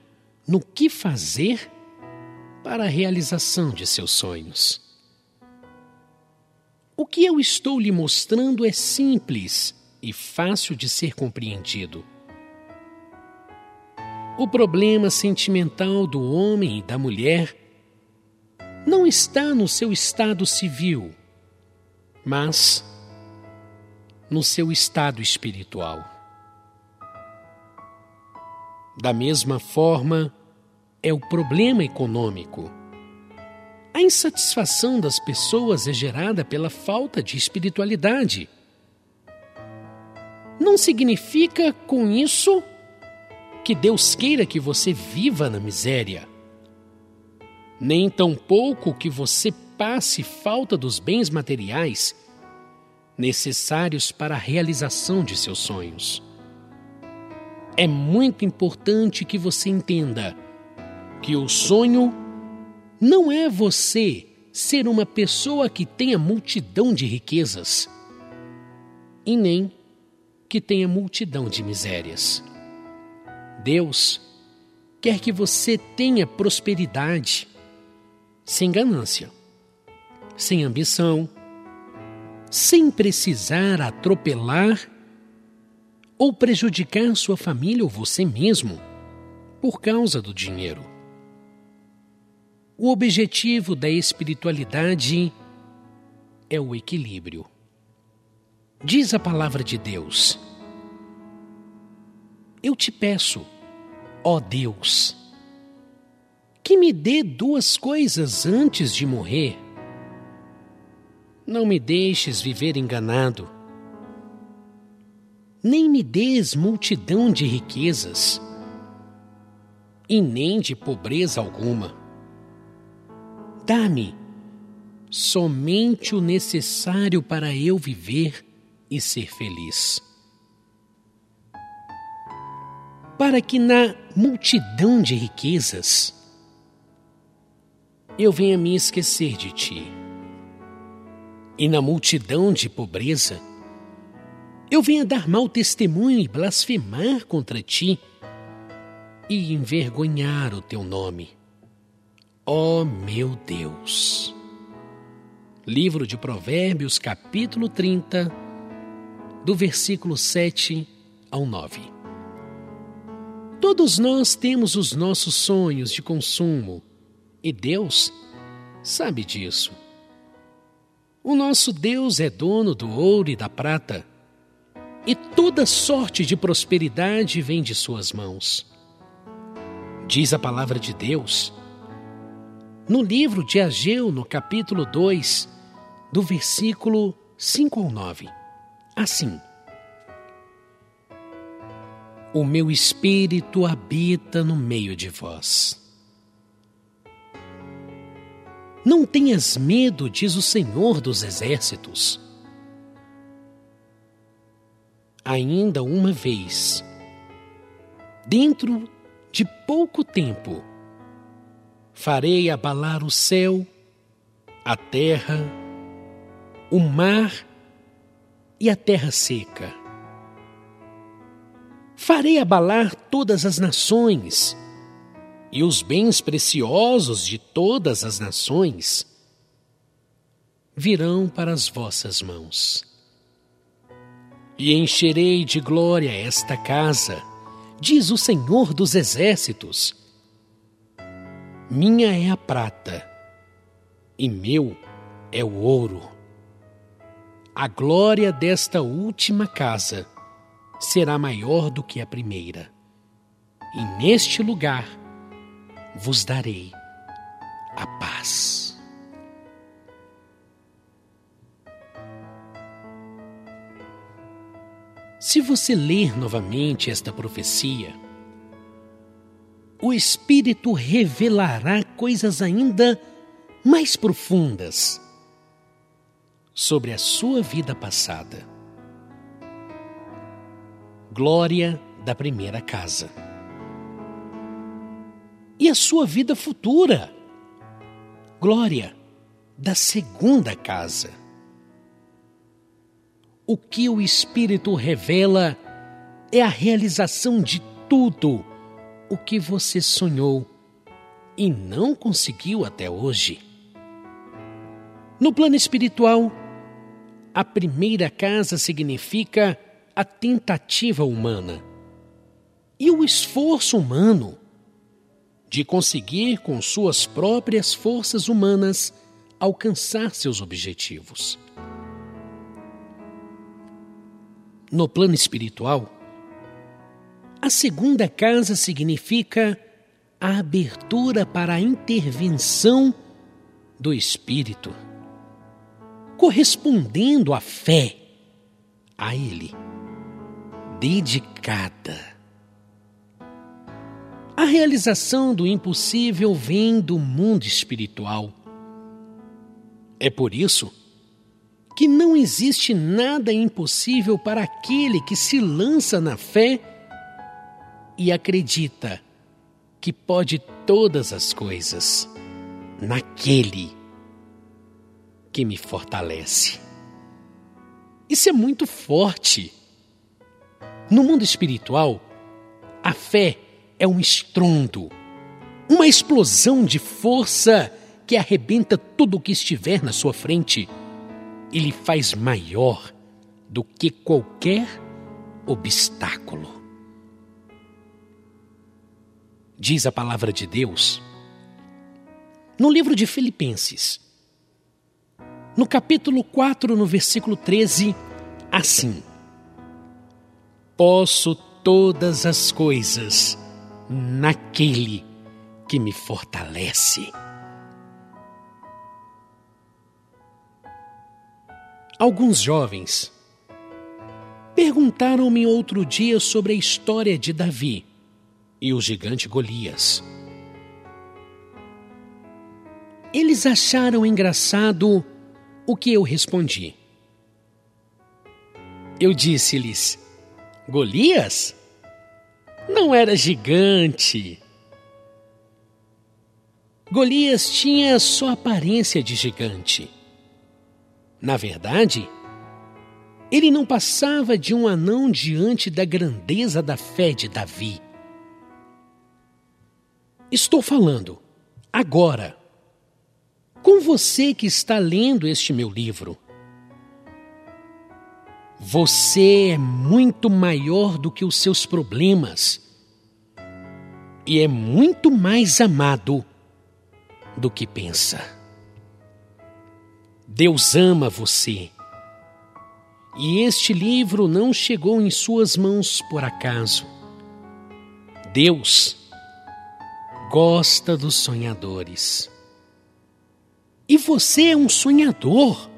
no que fazer para a realização de seus sonhos. O que eu estou lhe mostrando é simples e fácil de ser compreendido. O problema sentimental do homem e da mulher não está no seu estado civil, mas no seu estado espiritual. Da mesma forma, é o problema econômico. A insatisfação das pessoas é gerada pela falta de espiritualidade. Não significa com isso que Deus queira que você viva na miséria, nem tampouco que você passe falta dos bens materiais necessários para a realização de seus sonhos. É muito importante que você entenda que o sonho não é você ser uma pessoa que tenha multidão de riquezas e nem que tenha multidão de misérias. Deus quer que você tenha prosperidade, sem ganância, sem ambição, sem precisar atropelar ou prejudicar sua família ou você mesmo por causa do dinheiro. O objetivo da espiritualidade é o equilíbrio. Diz a palavra de Deus: Eu te peço, ó Deus, que me dê duas coisas antes de morrer. Não me deixes viver enganado, nem me des multidão de riquezas, e nem de pobreza alguma Dá-me somente o necessário para eu viver e ser feliz. Para que na multidão de riquezas eu venha me esquecer de ti, e na multidão de pobreza eu venha dar mau testemunho e blasfemar contra ti e envergonhar o teu nome Ó oh, meu Deus! Livro de Provérbios, capítulo 30, do versículo 7 ao 9. Todos nós temos os nossos sonhos de consumo e Deus sabe disso. O nosso Deus é dono do ouro e da prata, e toda sorte de prosperidade vem de Suas mãos. Diz a palavra de Deus no livro de Ageu, no capítulo 2, do versículo 5 ao 9. Assim: O meu espírito habita no meio de vós. Não tenhas medo, diz o Senhor dos Exércitos. Ainda uma vez, dentro de pouco tempo, farei abalar o céu, a terra, o mar e a terra seca. Farei abalar todas as nações, e os bens preciosos de todas as nações virão para as vossas mãos. E encherei de glória esta casa, diz o Senhor dos Exércitos minha é a prata e meu é o ouro. A glória desta última casa será maior do que a primeira, e neste lugar vos darei a paz. Se você ler novamente esta profecia, o Espírito revelará coisas ainda mais profundas sobre a sua vida passada. Glória da primeira casa. E a sua vida futura. Glória da segunda casa. O que o Espírito revela é a realização de tudo o que você sonhou e não conseguiu até hoje. No plano espiritual, a primeira casa significa a tentativa humana e o esforço humano de conseguir, com suas próprias forças humanas, alcançar seus objetivos. No plano espiritual, a segunda casa significa a abertura para a intervenção do Espírito, correspondendo à fé a Ele, dedicada. A realização do impossível vem do mundo espiritual. É por isso que não existe nada impossível para aquele que se lança na fé e acredita que pode todas as coisas naquele que me fortalece. Isso é muito forte. No mundo espiritual, a fé é um estrondo, uma explosão de força que arrebenta tudo o que estiver na sua frente e lhe faz maior do que qualquer obstáculo. Diz a palavra de Deus no livro de Filipenses, no capítulo 4, no versículo 13, assim: Posso todas as coisas naquele que me fortalece. Alguns jovens perguntaram-me outro dia sobre a história de Davi e o gigante Golias. Eles acharam engraçado o que eu respondi. Eu disse-lhes: Golias? Não era gigante. Golias tinha só aparência de gigante. Na verdade, ele não passava de um anão diante da grandeza da fé de Davi. Estou falando agora com você que está lendo este meu livro. Você é muito maior do que os seus problemas e é muito mais amado do que pensa. Deus ama você. E este livro não chegou em suas mãos por acaso. Deus gosta dos sonhadores. E você é um sonhador.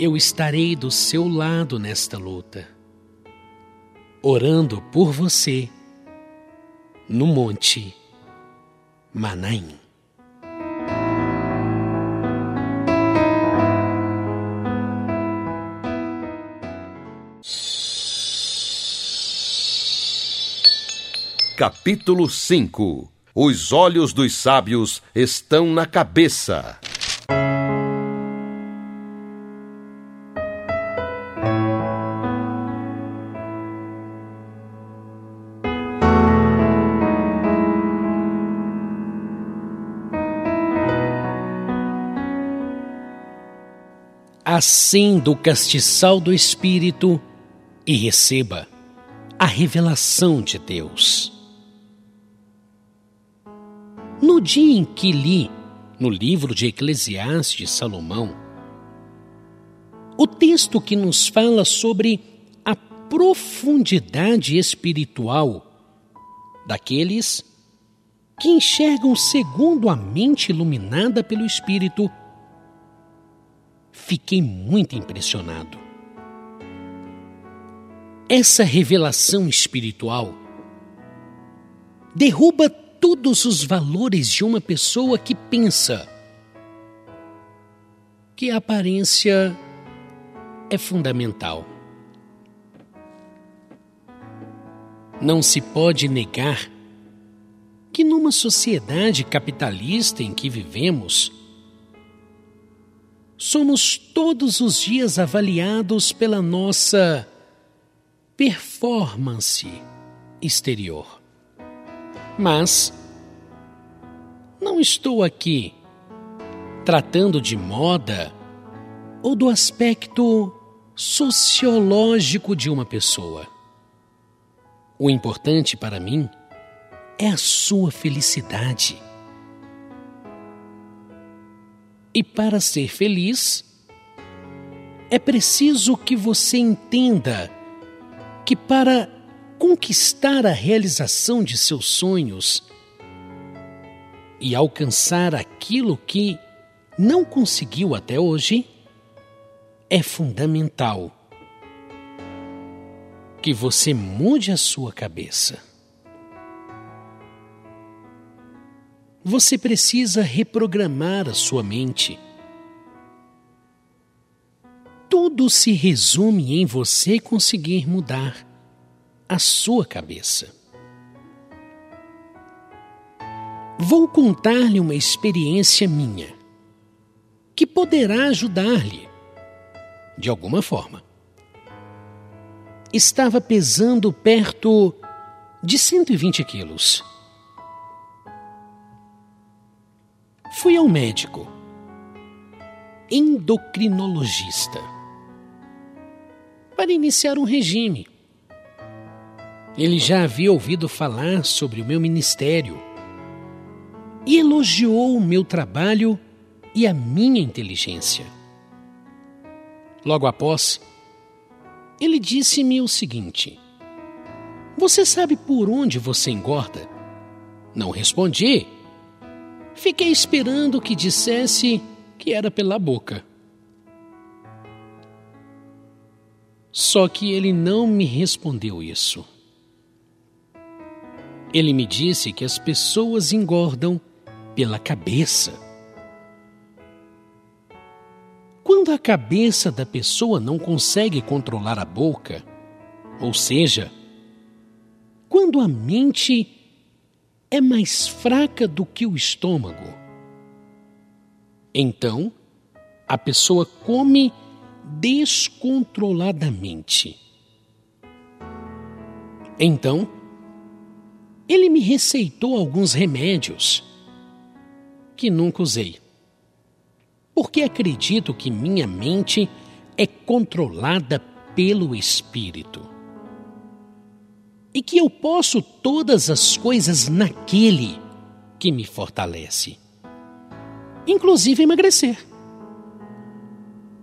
Eu estarei do seu lado nesta luta, orando por você no Monte Manaim. Capítulo 5 os olhos dos sábios estão na cabeça. Acenda o castiçal do Espírito e receba a revelação de Deus. No dia em que li, no livro de Eclesiastes de Salomão, o texto que nos fala sobre a profundidade espiritual daqueles que enxergam segundo a mente iluminada pelo Espírito, fiquei muito impressionado. Essa revelação espiritual derruba todos os valores de uma pessoa que pensa que a aparência é fundamental. Não se pode negar que numa sociedade capitalista em que vivemos, somos todos os dias avaliados pela nossa performance exterior. Mas não estou aqui tratando de moda ou do aspecto sociológico de uma pessoa. O importante para mim é a sua felicidade. E para ser feliz, é preciso que você entenda que para conquistar a realização de seus sonhos e alcançar aquilo que não conseguiu até hoje, é fundamental que você mude a sua cabeça. Você precisa reprogramar a sua mente. Tudo se resume em você conseguir mudar a sua cabeça. Vou contar-lhe uma experiência minha que poderá ajudar-lhe de alguma forma. Estava pesando perto de 120 quilos. Fui ao médico, endocrinologista, para iniciar um regime. Ele já havia ouvido falar sobre o meu ministério e elogiou o meu trabalho e a minha inteligência. Logo após, ele disse-me o seguinte: Você sabe por onde você engorda? Não respondi. Fiquei esperando que dissesse que era pela boca. Só que ele não me respondeu isso. Ele me disse que as pessoas engordam pela cabeça. Quando a cabeça da pessoa não consegue controlar a boca, ou seja, quando a mente é mais fraca do que o estômago, então a pessoa come descontroladamente. Então, ele me receitou alguns remédios que nunca usei. Porque acredito que minha mente é controlada pelo Espírito. E que eu posso todas as coisas naquele que me fortalece, inclusive emagrecer.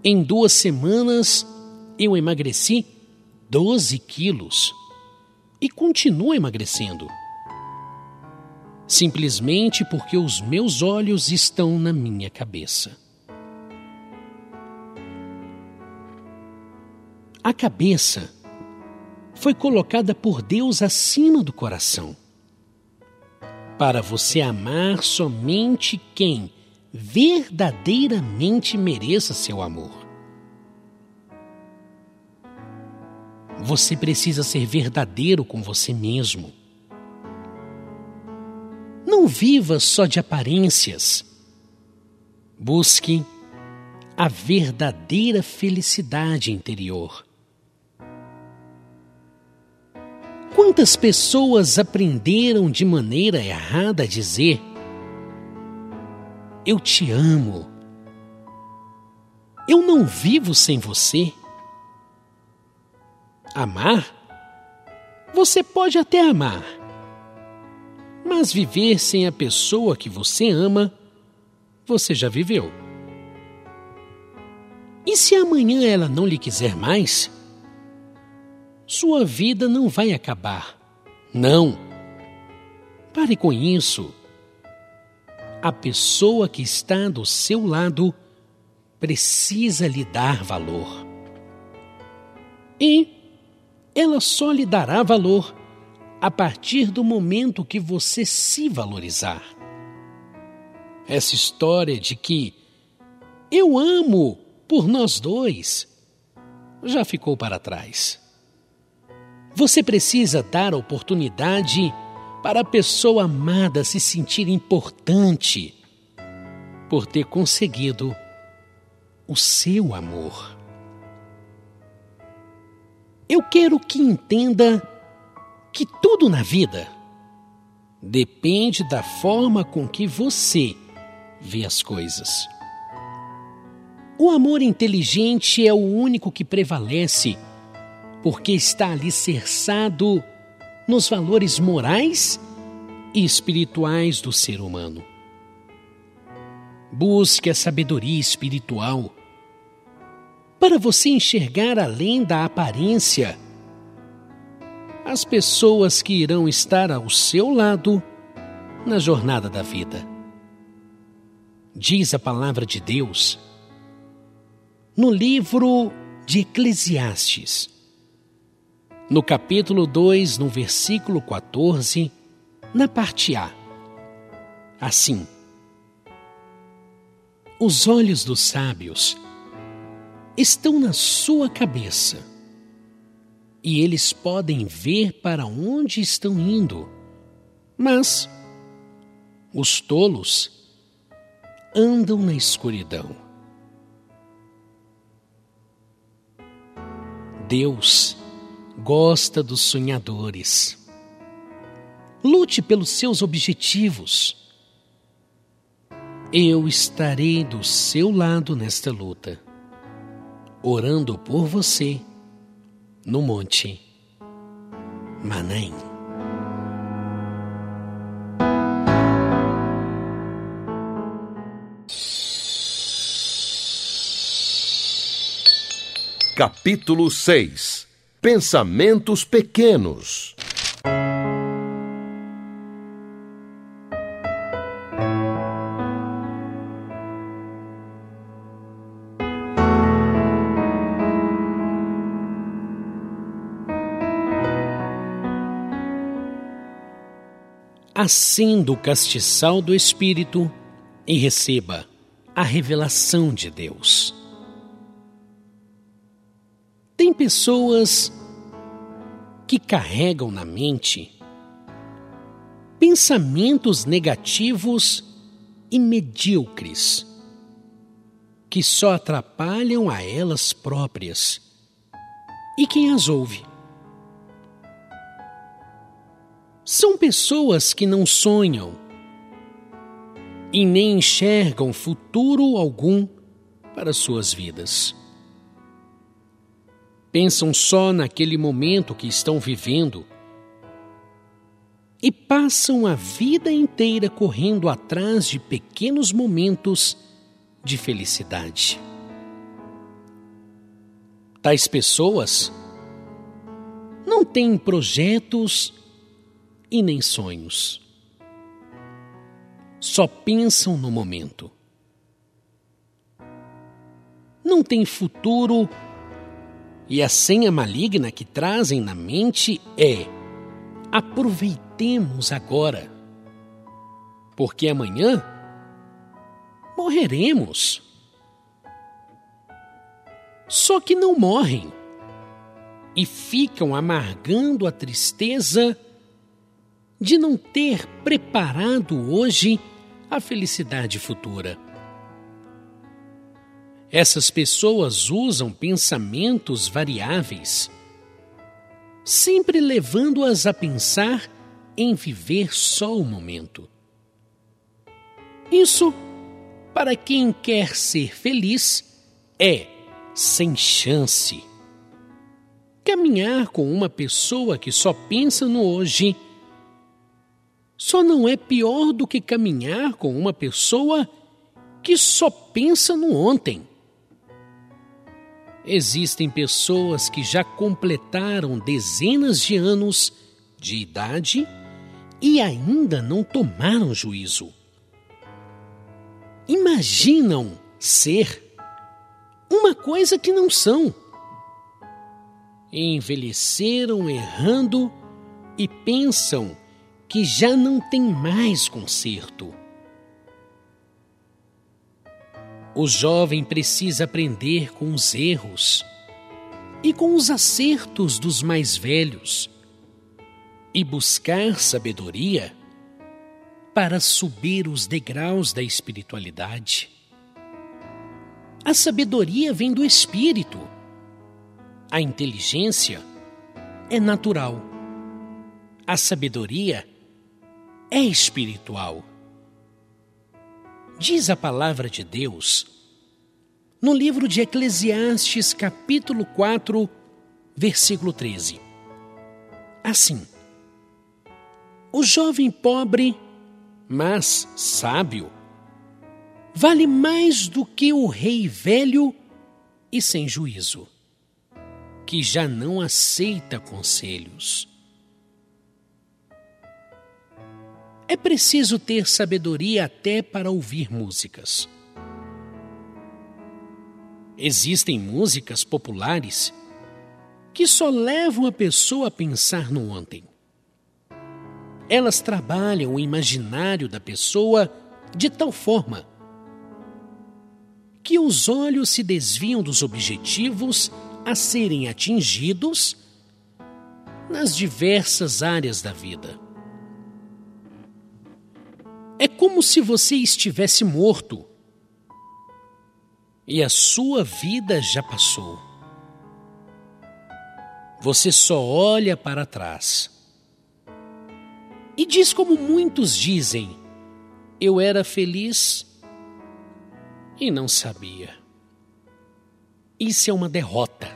Em duas semanas eu emagreci 12 quilos e continuo emagrecendo simplesmente porque os meus olhos estão na minha cabeça. A cabeça foi colocada por Deus acima do coração, para você amar somente quem verdadeiramente mereça seu amor. Você precisa ser verdadeiro com você mesmo não viva só de aparências. Busque a verdadeira felicidade interior. Quantas pessoas aprenderam de maneira errada a dizer: Eu te amo. Eu não vivo sem você. Amar? Você pode até amar mas viver sem a pessoa que você ama, você já viveu. E se amanhã ela não lhe quiser mais? Sua vida não vai acabar. Não. Pare com isso. A pessoa que está do seu lado precisa lhe dar valor. E ela só lhe dará valor a partir do momento que você se valorizar. Essa história de que eu amo por nós dois já ficou para trás. Você precisa dar oportunidade para a pessoa amada se sentir importante por ter conseguido o seu amor. Eu quero que entenda que tudo na vida depende da forma com que você vê as coisas. O amor inteligente é o único que prevalece, porque está alicerçado nos valores morais e espirituais do ser humano. Busque a sabedoria espiritual para você enxergar além da aparência as pessoas que irão estar ao seu lado na jornada da vida. Diz a palavra de Deus no livro de Eclesiastes, no capítulo 2, no versículo 14, na parte A. Assim, os olhos dos sábios estão na sua cabeça e eles podem ver para onde estão indo, mas os tolos andam na escuridão. Deus gosta dos sonhadores. Lute pelos seus objetivos. Eu estarei do seu lado nesta luta, orando por você no Monte Manaim. Capítulo 6 Pensamentos Pequenos Acenda o castiçal do Espírito e receba a revelação de Deus. Tem pessoas que carregam na mente pensamentos negativos e medíocres que só atrapalham a elas próprias e quem as ouve. São pessoas que não sonham e nem enxergam futuro algum para suas vidas pensam só naquele momento que estão vivendo e passam a vida inteira correndo atrás de pequenos momentos de felicidade. Tais pessoas não têm projetos e nem sonhos. Só pensam no momento. Não têm futuro e a senha maligna que trazem na mente é: aproveitemos agora, porque amanhã morreremos. Só que não morrem e ficam amargando a tristeza de não ter preparado hoje a felicidade futura. Essas pessoas usam pensamentos variáveis, sempre levando-as a pensar em viver só o momento. Isso, para quem quer ser feliz, é sem chance. Caminhar com uma pessoa que só pensa no hoje só não é pior do que caminhar com uma pessoa que só pensa no ontem. Existem pessoas que já completaram dezenas de anos de idade e ainda não tomaram juízo. Imaginam ser uma coisa que não são. Envelheceram errando e pensam que já não tem mais conserto. O jovem precisa aprender com os erros e com os acertos dos mais velhos e buscar sabedoria para subir os degraus da espiritualidade. A sabedoria vem do espírito. A inteligência é natural. A sabedoria é espiritual diz a palavra de Deus no livro de Eclesiastes, capítulo 4, versículo 13. Assim, O jovem pobre, mas sábio, vale mais do que o rei velho e sem juízo, que já não aceita conselhos. É preciso ter sabedoria até para ouvir músicas. Existem músicas populares que só levam a pessoa a pensar no ontem. Elas trabalham o imaginário da pessoa de tal forma que os olhos se desviam dos objetivos a serem atingidos nas diversas áreas da vida. É como se você estivesse morto e a sua vida já passou. Você só olha para trás e diz como muitos dizem: Eu era feliz e não sabia. Isso é uma derrota.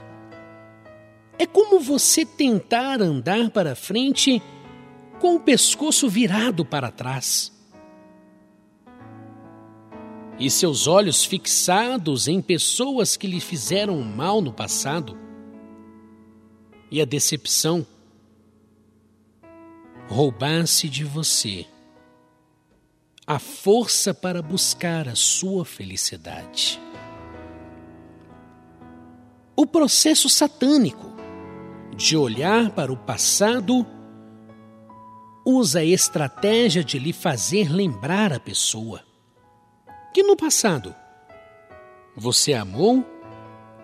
É como você tentar andar para frente com o pescoço virado para trás. E seus olhos fixados em pessoas que lhe fizeram mal no passado. E a decepção roubasse de você a força para buscar a sua felicidade. O processo satânico de olhar para o passado usa a estratégia de lhe fazer lembrar a pessoa que no passado você amou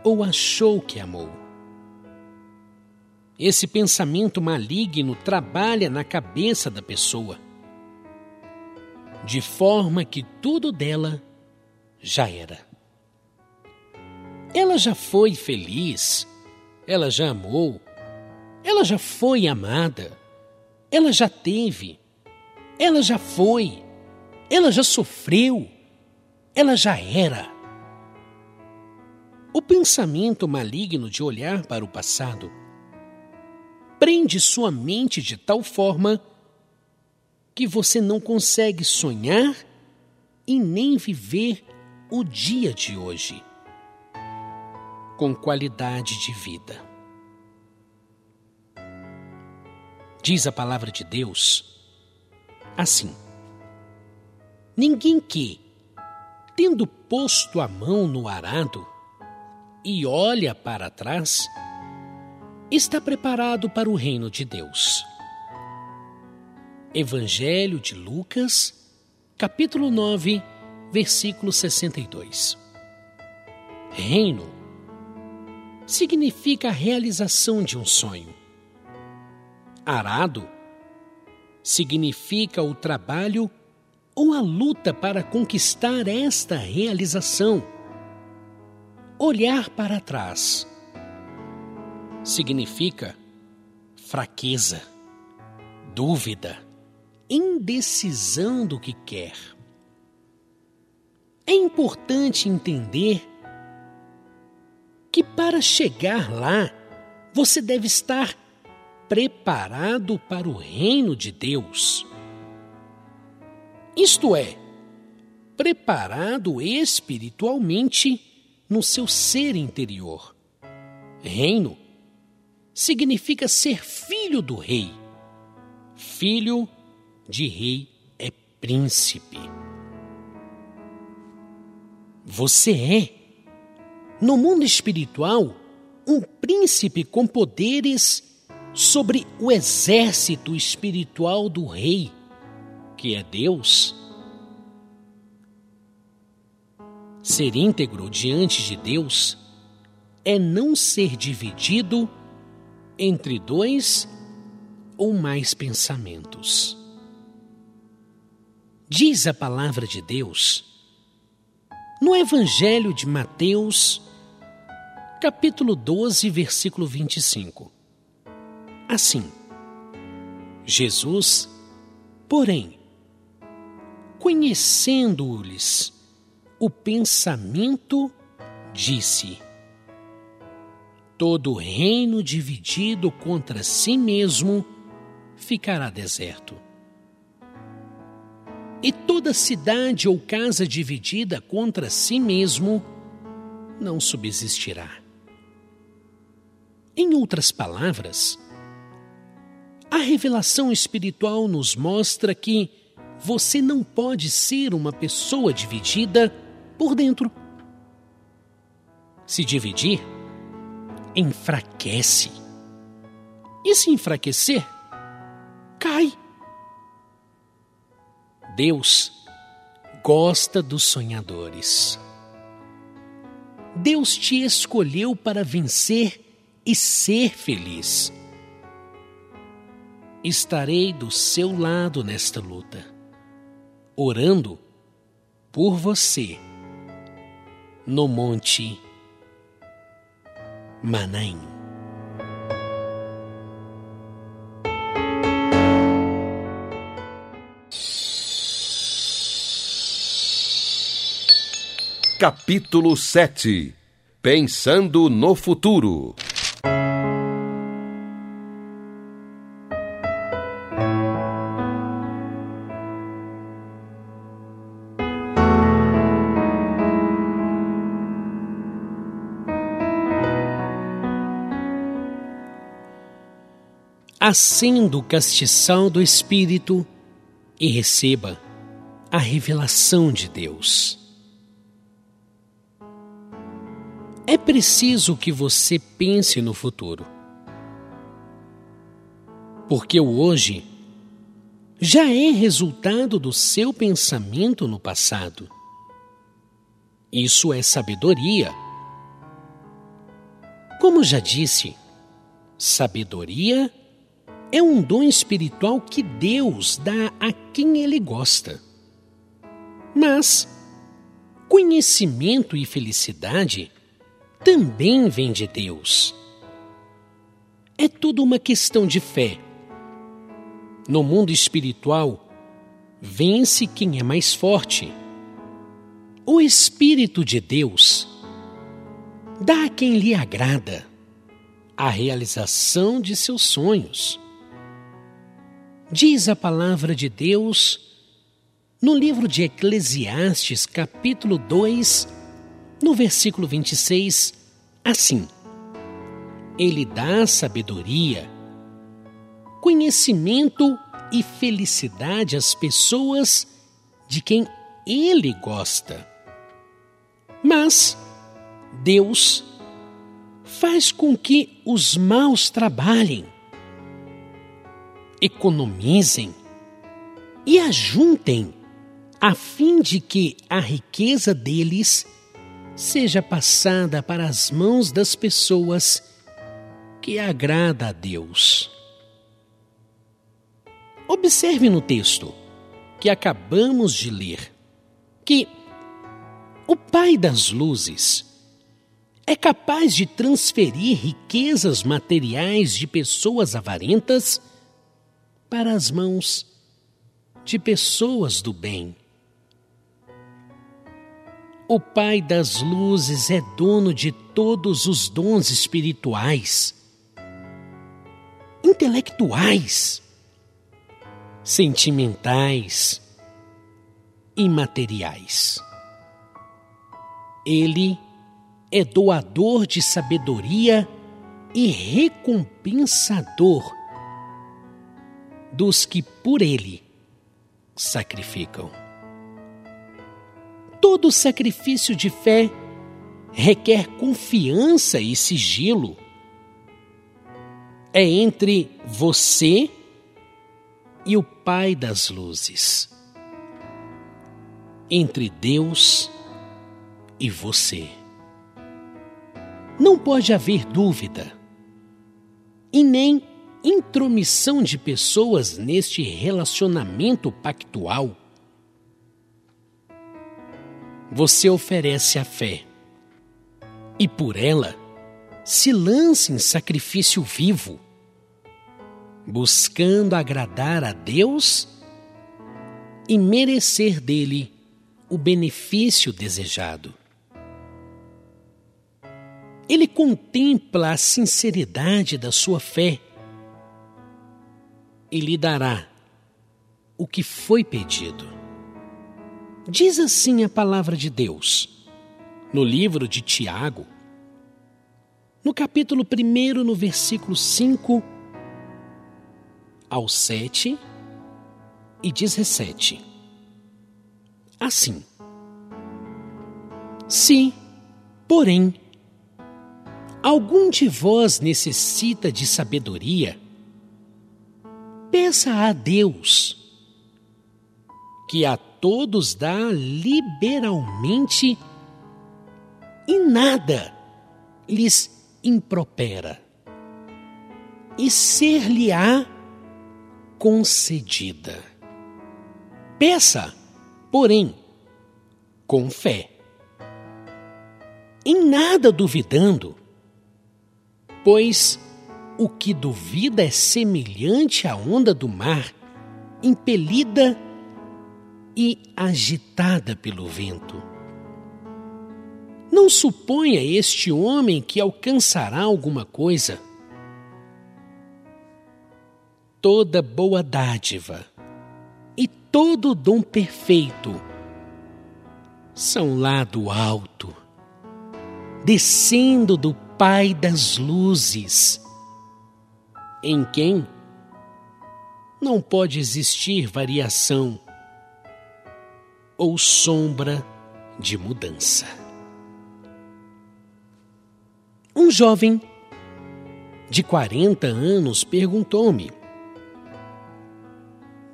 ou achou que amou. Esse pensamento maligno trabalha na cabeça da pessoa de forma que tudo dela já era. Ela já foi feliz, ela já amou, ela já foi amada, ela já teve, ela já foi, ela já sofreu, ela já era. O pensamento maligno de olhar para o passado prende sua mente de tal forma que você não consegue sonhar e nem viver o dia de hoje com qualidade de vida. Diz a palavra de Deus assim: Ninguém que, tendo posto a mão no arado e olha para trás, está preparado para o reino de Deus. Evangelho de Lucas, capítulo 9, versículo 62. Reino significa a realização de um sonho. Arado significa o trabalho ou a luta para conquistar esta realização. Olhar para trás significa fraqueza, dúvida, indecisão do que quer. É importante entender que para chegar lá, você deve estar preparado para o reino de Deus. Isto é, preparado espiritualmente no seu ser interior. Reino significa ser filho do rei, filho de rei é príncipe. Você é, no mundo espiritual, um príncipe com poderes sobre o exército espiritual do rei, que é Deus. Ser íntegro diante de Deus é não ser dividido entre dois ou mais pensamentos. Diz a palavra de Deus no Evangelho de Mateus, capítulo 12, versículo 25. Assim, Jesus, porém, conhecendo-lhes o pensamento, disse: Todo reino dividido contra si mesmo ficará deserto e toda cidade ou casa dividida contra si mesmo não subsistirá. Em outras palavras, a revelação espiritual nos mostra que você não pode ser uma pessoa dividida por dentro. Se dividir, enfraquece. E se enfraquecer, cai. Deus gosta dos sonhadores. Deus te escolheu para vencer e ser feliz. Estarei do seu lado nesta luta, orando por você no Monte Manaim. Capítulo 7 Pensando no futuro. Acenda o castiçal do Espírito e receba a revelação de Deus. É preciso que você pense no futuro. Porque o hoje já é resultado do seu pensamento no passado. Isso é sabedoria. Como já disse, sabedoria é um dom espiritual que Deus dá a quem Ele gosta. Mas conhecimento e felicidade também vem de Deus. É tudo uma questão de fé. No mundo espiritual, vence quem é mais forte. O Espírito de Deus dá a quem lhe agrada a realização de seus sonhos. Diz a palavra de Deus no livro de Eclesiastes, capítulo 2, no versículo 26, assim: Ele dá sabedoria, conhecimento e felicidade às pessoas de quem ele gosta. Mas Deus faz com que os maus trabalhem economizem e ajuntem, a fim de que a riqueza deles seja passada para as mãos das pessoas que agrada a Deus. Observe no texto que acabamos de ler que o Pai das Luzes é capaz de transferir riquezas materiais de pessoas avarentas para as mãos de pessoas do bem. O Pai das luzes é dono de todos os dons espirituais, intelectuais, sentimentais e materiais. Ele é doador de sabedoria e recompensador dos que por ele sacrificam. Todo sacrifício de fé requer confiança e sigilo. É entre você e o Pai das luzes, entre Deus e você. Não pode haver dúvida e nem intromissão de pessoas neste relacionamento pactual. Você oferece a fé e por ela se lança em sacrifício vivo, buscando agradar a Deus e merecer dele o benefício desejado. Ele contempla a sinceridade da sua fé e lhe dará o que foi pedido. Diz assim a palavra de Deus, no livro de Tiago, no capítulo 1, no versículo 5 ao 7 e 17. Assim: Se, porém, algum de vós necessita de sabedoria, peça a Deus, que a todos dá liberalmente e nada lhes impropera, e ser-lhe-á concedida. Peça, porém, com fé, em nada duvidando, pois o que duvida é semelhante à onda do mar, impelida e agitada pelo vento. Não suponha este homem que alcançará alguma coisa. Toda boa dádiva e todo dom perfeito são lá do alto, descendo do Pai das luzes, em quem não pode existir variação ou sombra de mudança. Um jovem de 40 anos perguntou-me: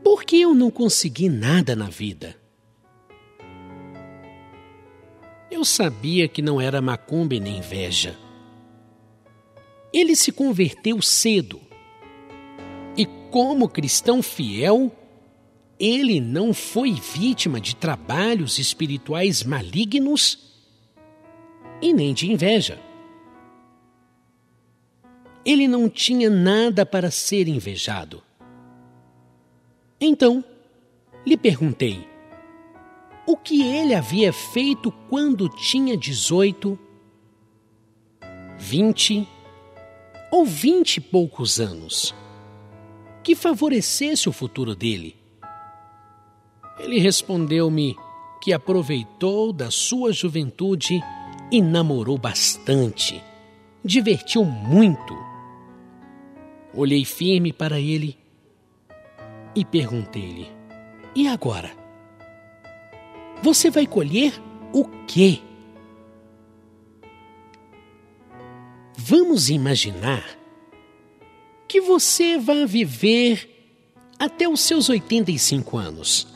Por que eu não consegui nada na vida? Eu sabia que não era macumba nem inveja. Ele se converteu cedo. Como cristão fiel, ele não foi vítima de trabalhos espirituais malignos e nem de inveja. Ele não tinha nada para ser invejado. Então, lhe perguntei o que ele havia feito quando tinha 18, 20 ou vinte e poucos anos que favorecesse o futuro dele. Ele respondeu-me que aproveitou da sua juventude e namorou bastante, divertiu muito. Olhei firme para ele e perguntei-lhe: E agora? Você vai colher o quê? Vamos imaginar que você vai viver até os seus 85 anos.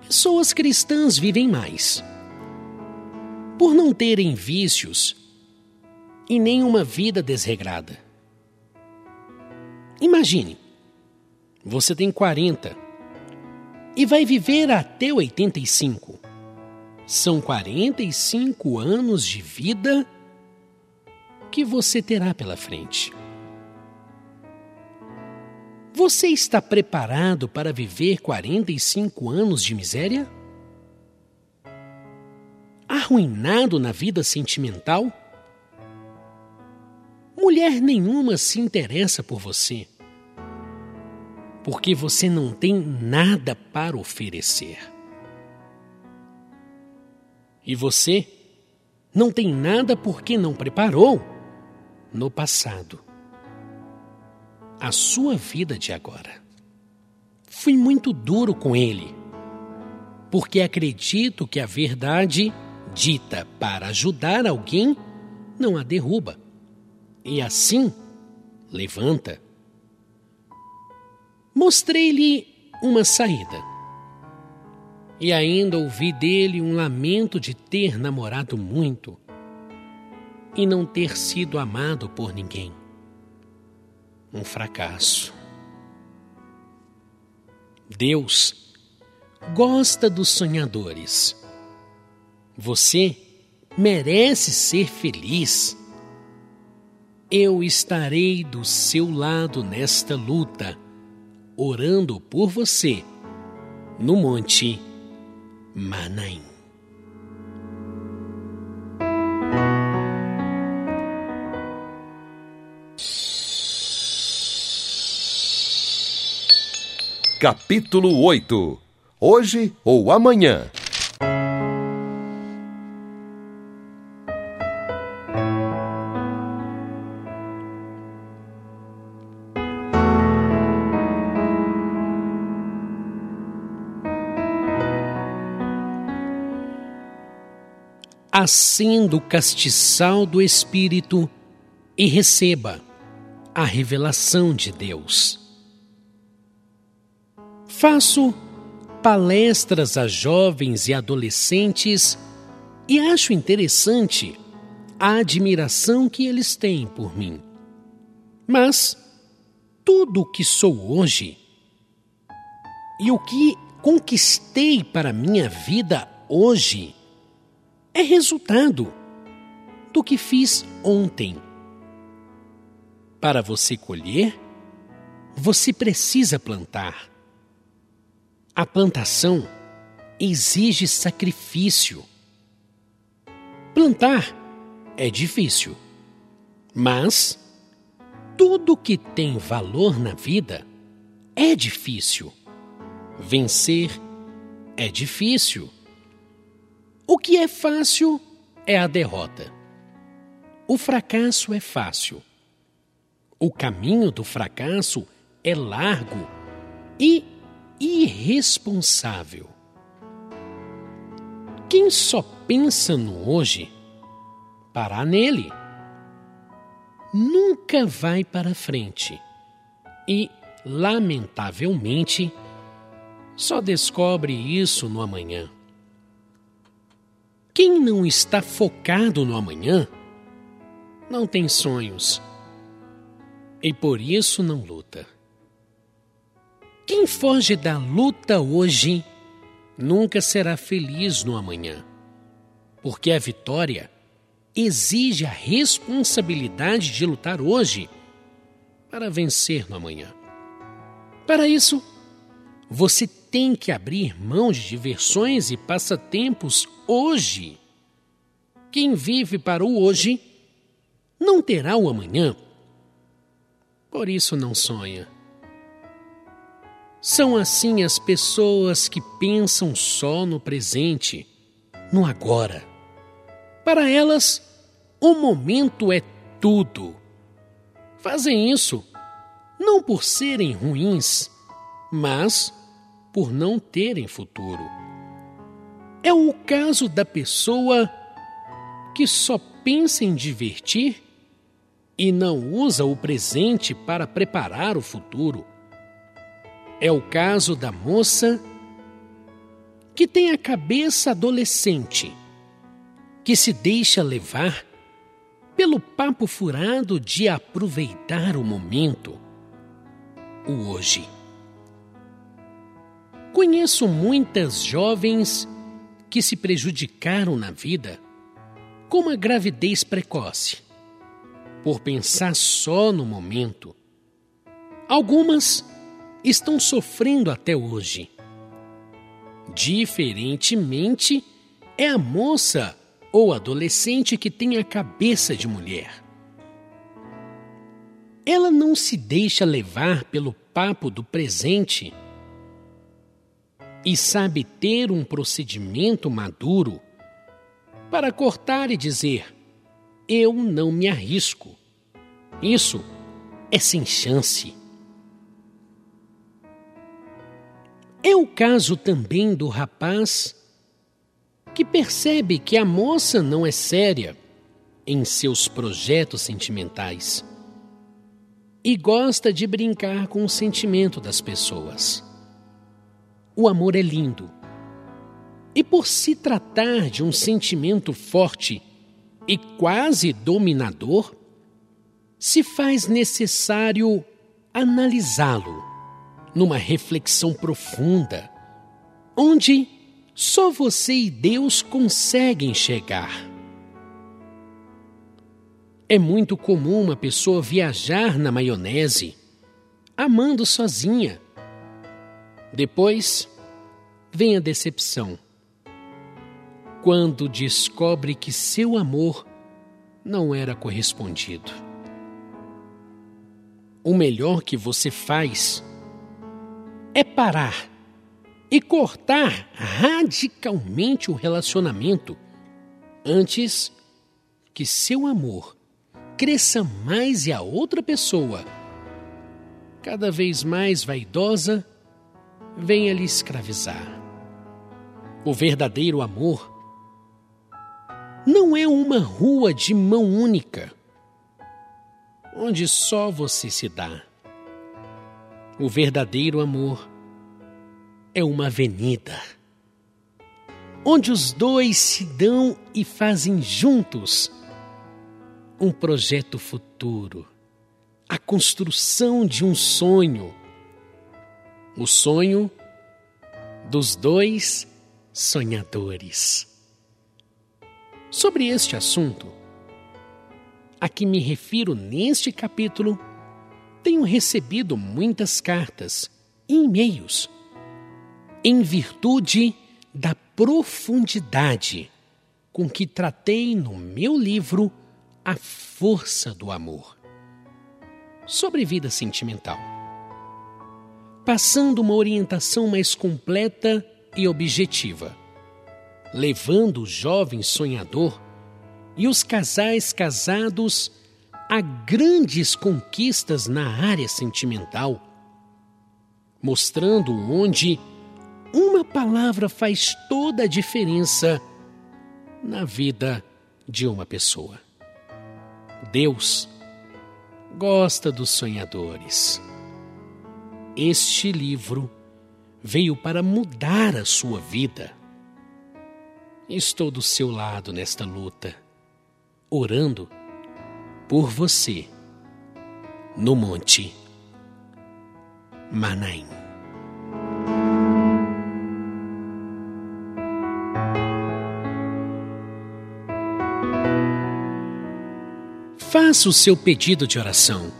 Pessoas cristãs vivem mais. Por não terem vícios e nenhuma vida desregrada. Imagine, você tem 40 e vai viver até 85. São 45 anos de vida que você terá pela frente. Você está preparado para viver 45 anos de miséria? Arruinado na vida sentimental? Mulher nenhuma se interessa por você, porque você não tem nada para oferecer. E você não tem nada porque não preparou no passado a sua vida de agora. Fui muito duro com ele, porque acredito que a verdade dita para ajudar alguém não a derruba, e assim levanta. Mostrei-lhe uma saída. E ainda ouvi dele um lamento de ter namorado muito e não ter sido amado por ninguém um fracasso. Deus gosta dos sonhadores. Você merece ser feliz. Eu estarei do seu lado nesta luta, orando por você no Monte Manaim. Capítulo 8 hoje ou amanhã. acenda o castiçal do Espírito e receba a revelação de Deus. Faço palestras a jovens e adolescentes e acho interessante a admiração que eles têm por mim. Mas tudo o que sou hoje e o que conquistei para minha vida hoje é resultado do que fiz ontem. Para você colher, você precisa plantar. A plantação exige sacrifício. Plantar é difícil, mas tudo que tem valor na vida é difícil. Vencer é difícil. O que é fácil é a derrota. O fracasso é fácil. O caminho do fracasso é largo e irresponsável. Quem só pensa no hoje, parar nele, nunca vai para frente e, lamentavelmente, só descobre isso no amanhã. Quem não está focado no amanhã não tem sonhos e por isso não luta. Quem foge da luta hoje nunca será feliz no amanhã, porque a vitória exige a responsabilidade de lutar hoje para vencer no amanhã. Para isso, você tem que abrir mão de diversões e passatempos hoje. Quem vive para o hoje não terá o amanhã. Por isso não sonha. São assim as pessoas que pensam só no presente, no agora. Para elas, o momento é tudo. Fazem isso não por serem ruins, mas por não terem futuro. É o caso da pessoa que só pensa em divertir e não usa o presente para preparar o futuro. É o caso da moça que tem a cabeça adolescente, que se deixa levar pelo papo furado de aproveitar o momento, o hoje. Conheço muitas jovens que se prejudicaram na vida com uma gravidez precoce, por pensar só no momento. Algumas estão sofrendo até hoje. Diferentemente, é a moça ou adolescente que tem a cabeça de mulher. Ela não se deixa levar pelo papo do presente e sabe ter um procedimento maduro para cortar e dizer: Eu não me arrisco. Isso é sem chance. É o caso também do rapaz que percebe que a moça não é séria em seus projetos sentimentais e gosta de brincar com o sentimento das pessoas o amor é lindo. E por se tratar de um sentimento forte e quase dominador, se faz necessário analisá-lo numa reflexão profunda, onde só você e Deus conseguem chegar. É muito comum uma pessoa viajar na maionese, amando sozinha depois vem a decepção. Quando descobre que seu amor não era correspondido. O melhor que você faz é parar e cortar radicalmente o relacionamento antes que seu amor cresça mais e a outra pessoa, cada vez mais vaidosa, venha lhe escravizar. O verdadeiro amor não é uma rua de mão única, onde só você se dá. O verdadeiro amor é uma avenida, onde os dois se dão e fazem juntos um projeto futuro, a construção de um sonho. O sonho dos dois sonhadores. Sobre este assunto, a que me refiro neste capítulo, tenho recebido muitas cartas e e-mails em virtude da profundidade com que tratei no meu livro A Força do Amor sobre vida sentimental, passando uma orientação mais completa e objetiva, levando o jovem sonhador e os casais casados a grandes conquistas na área sentimental, mostrando onde uma palavra faz toda a diferença na vida de uma pessoa. Deus gosta dos sonhadores. Este livro veio para mudar a sua vida. Estou do seu lado nesta luta, orando por você no Monte Manaim. Faça o seu pedido de oração.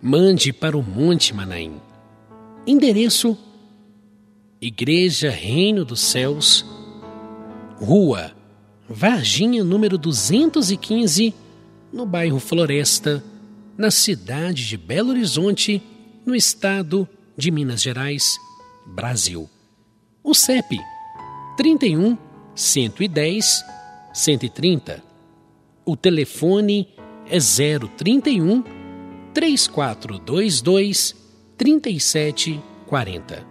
Mande para o Monte Manaim. Endereço Igreja Reino dos Céus, Rua Varginha, número 215, no bairro Floresta, na cidade de Belo Horizonte, no estado de Minas Gerais, Brasil. O CEP 31 110 130. O telefone é 031 3422 3740.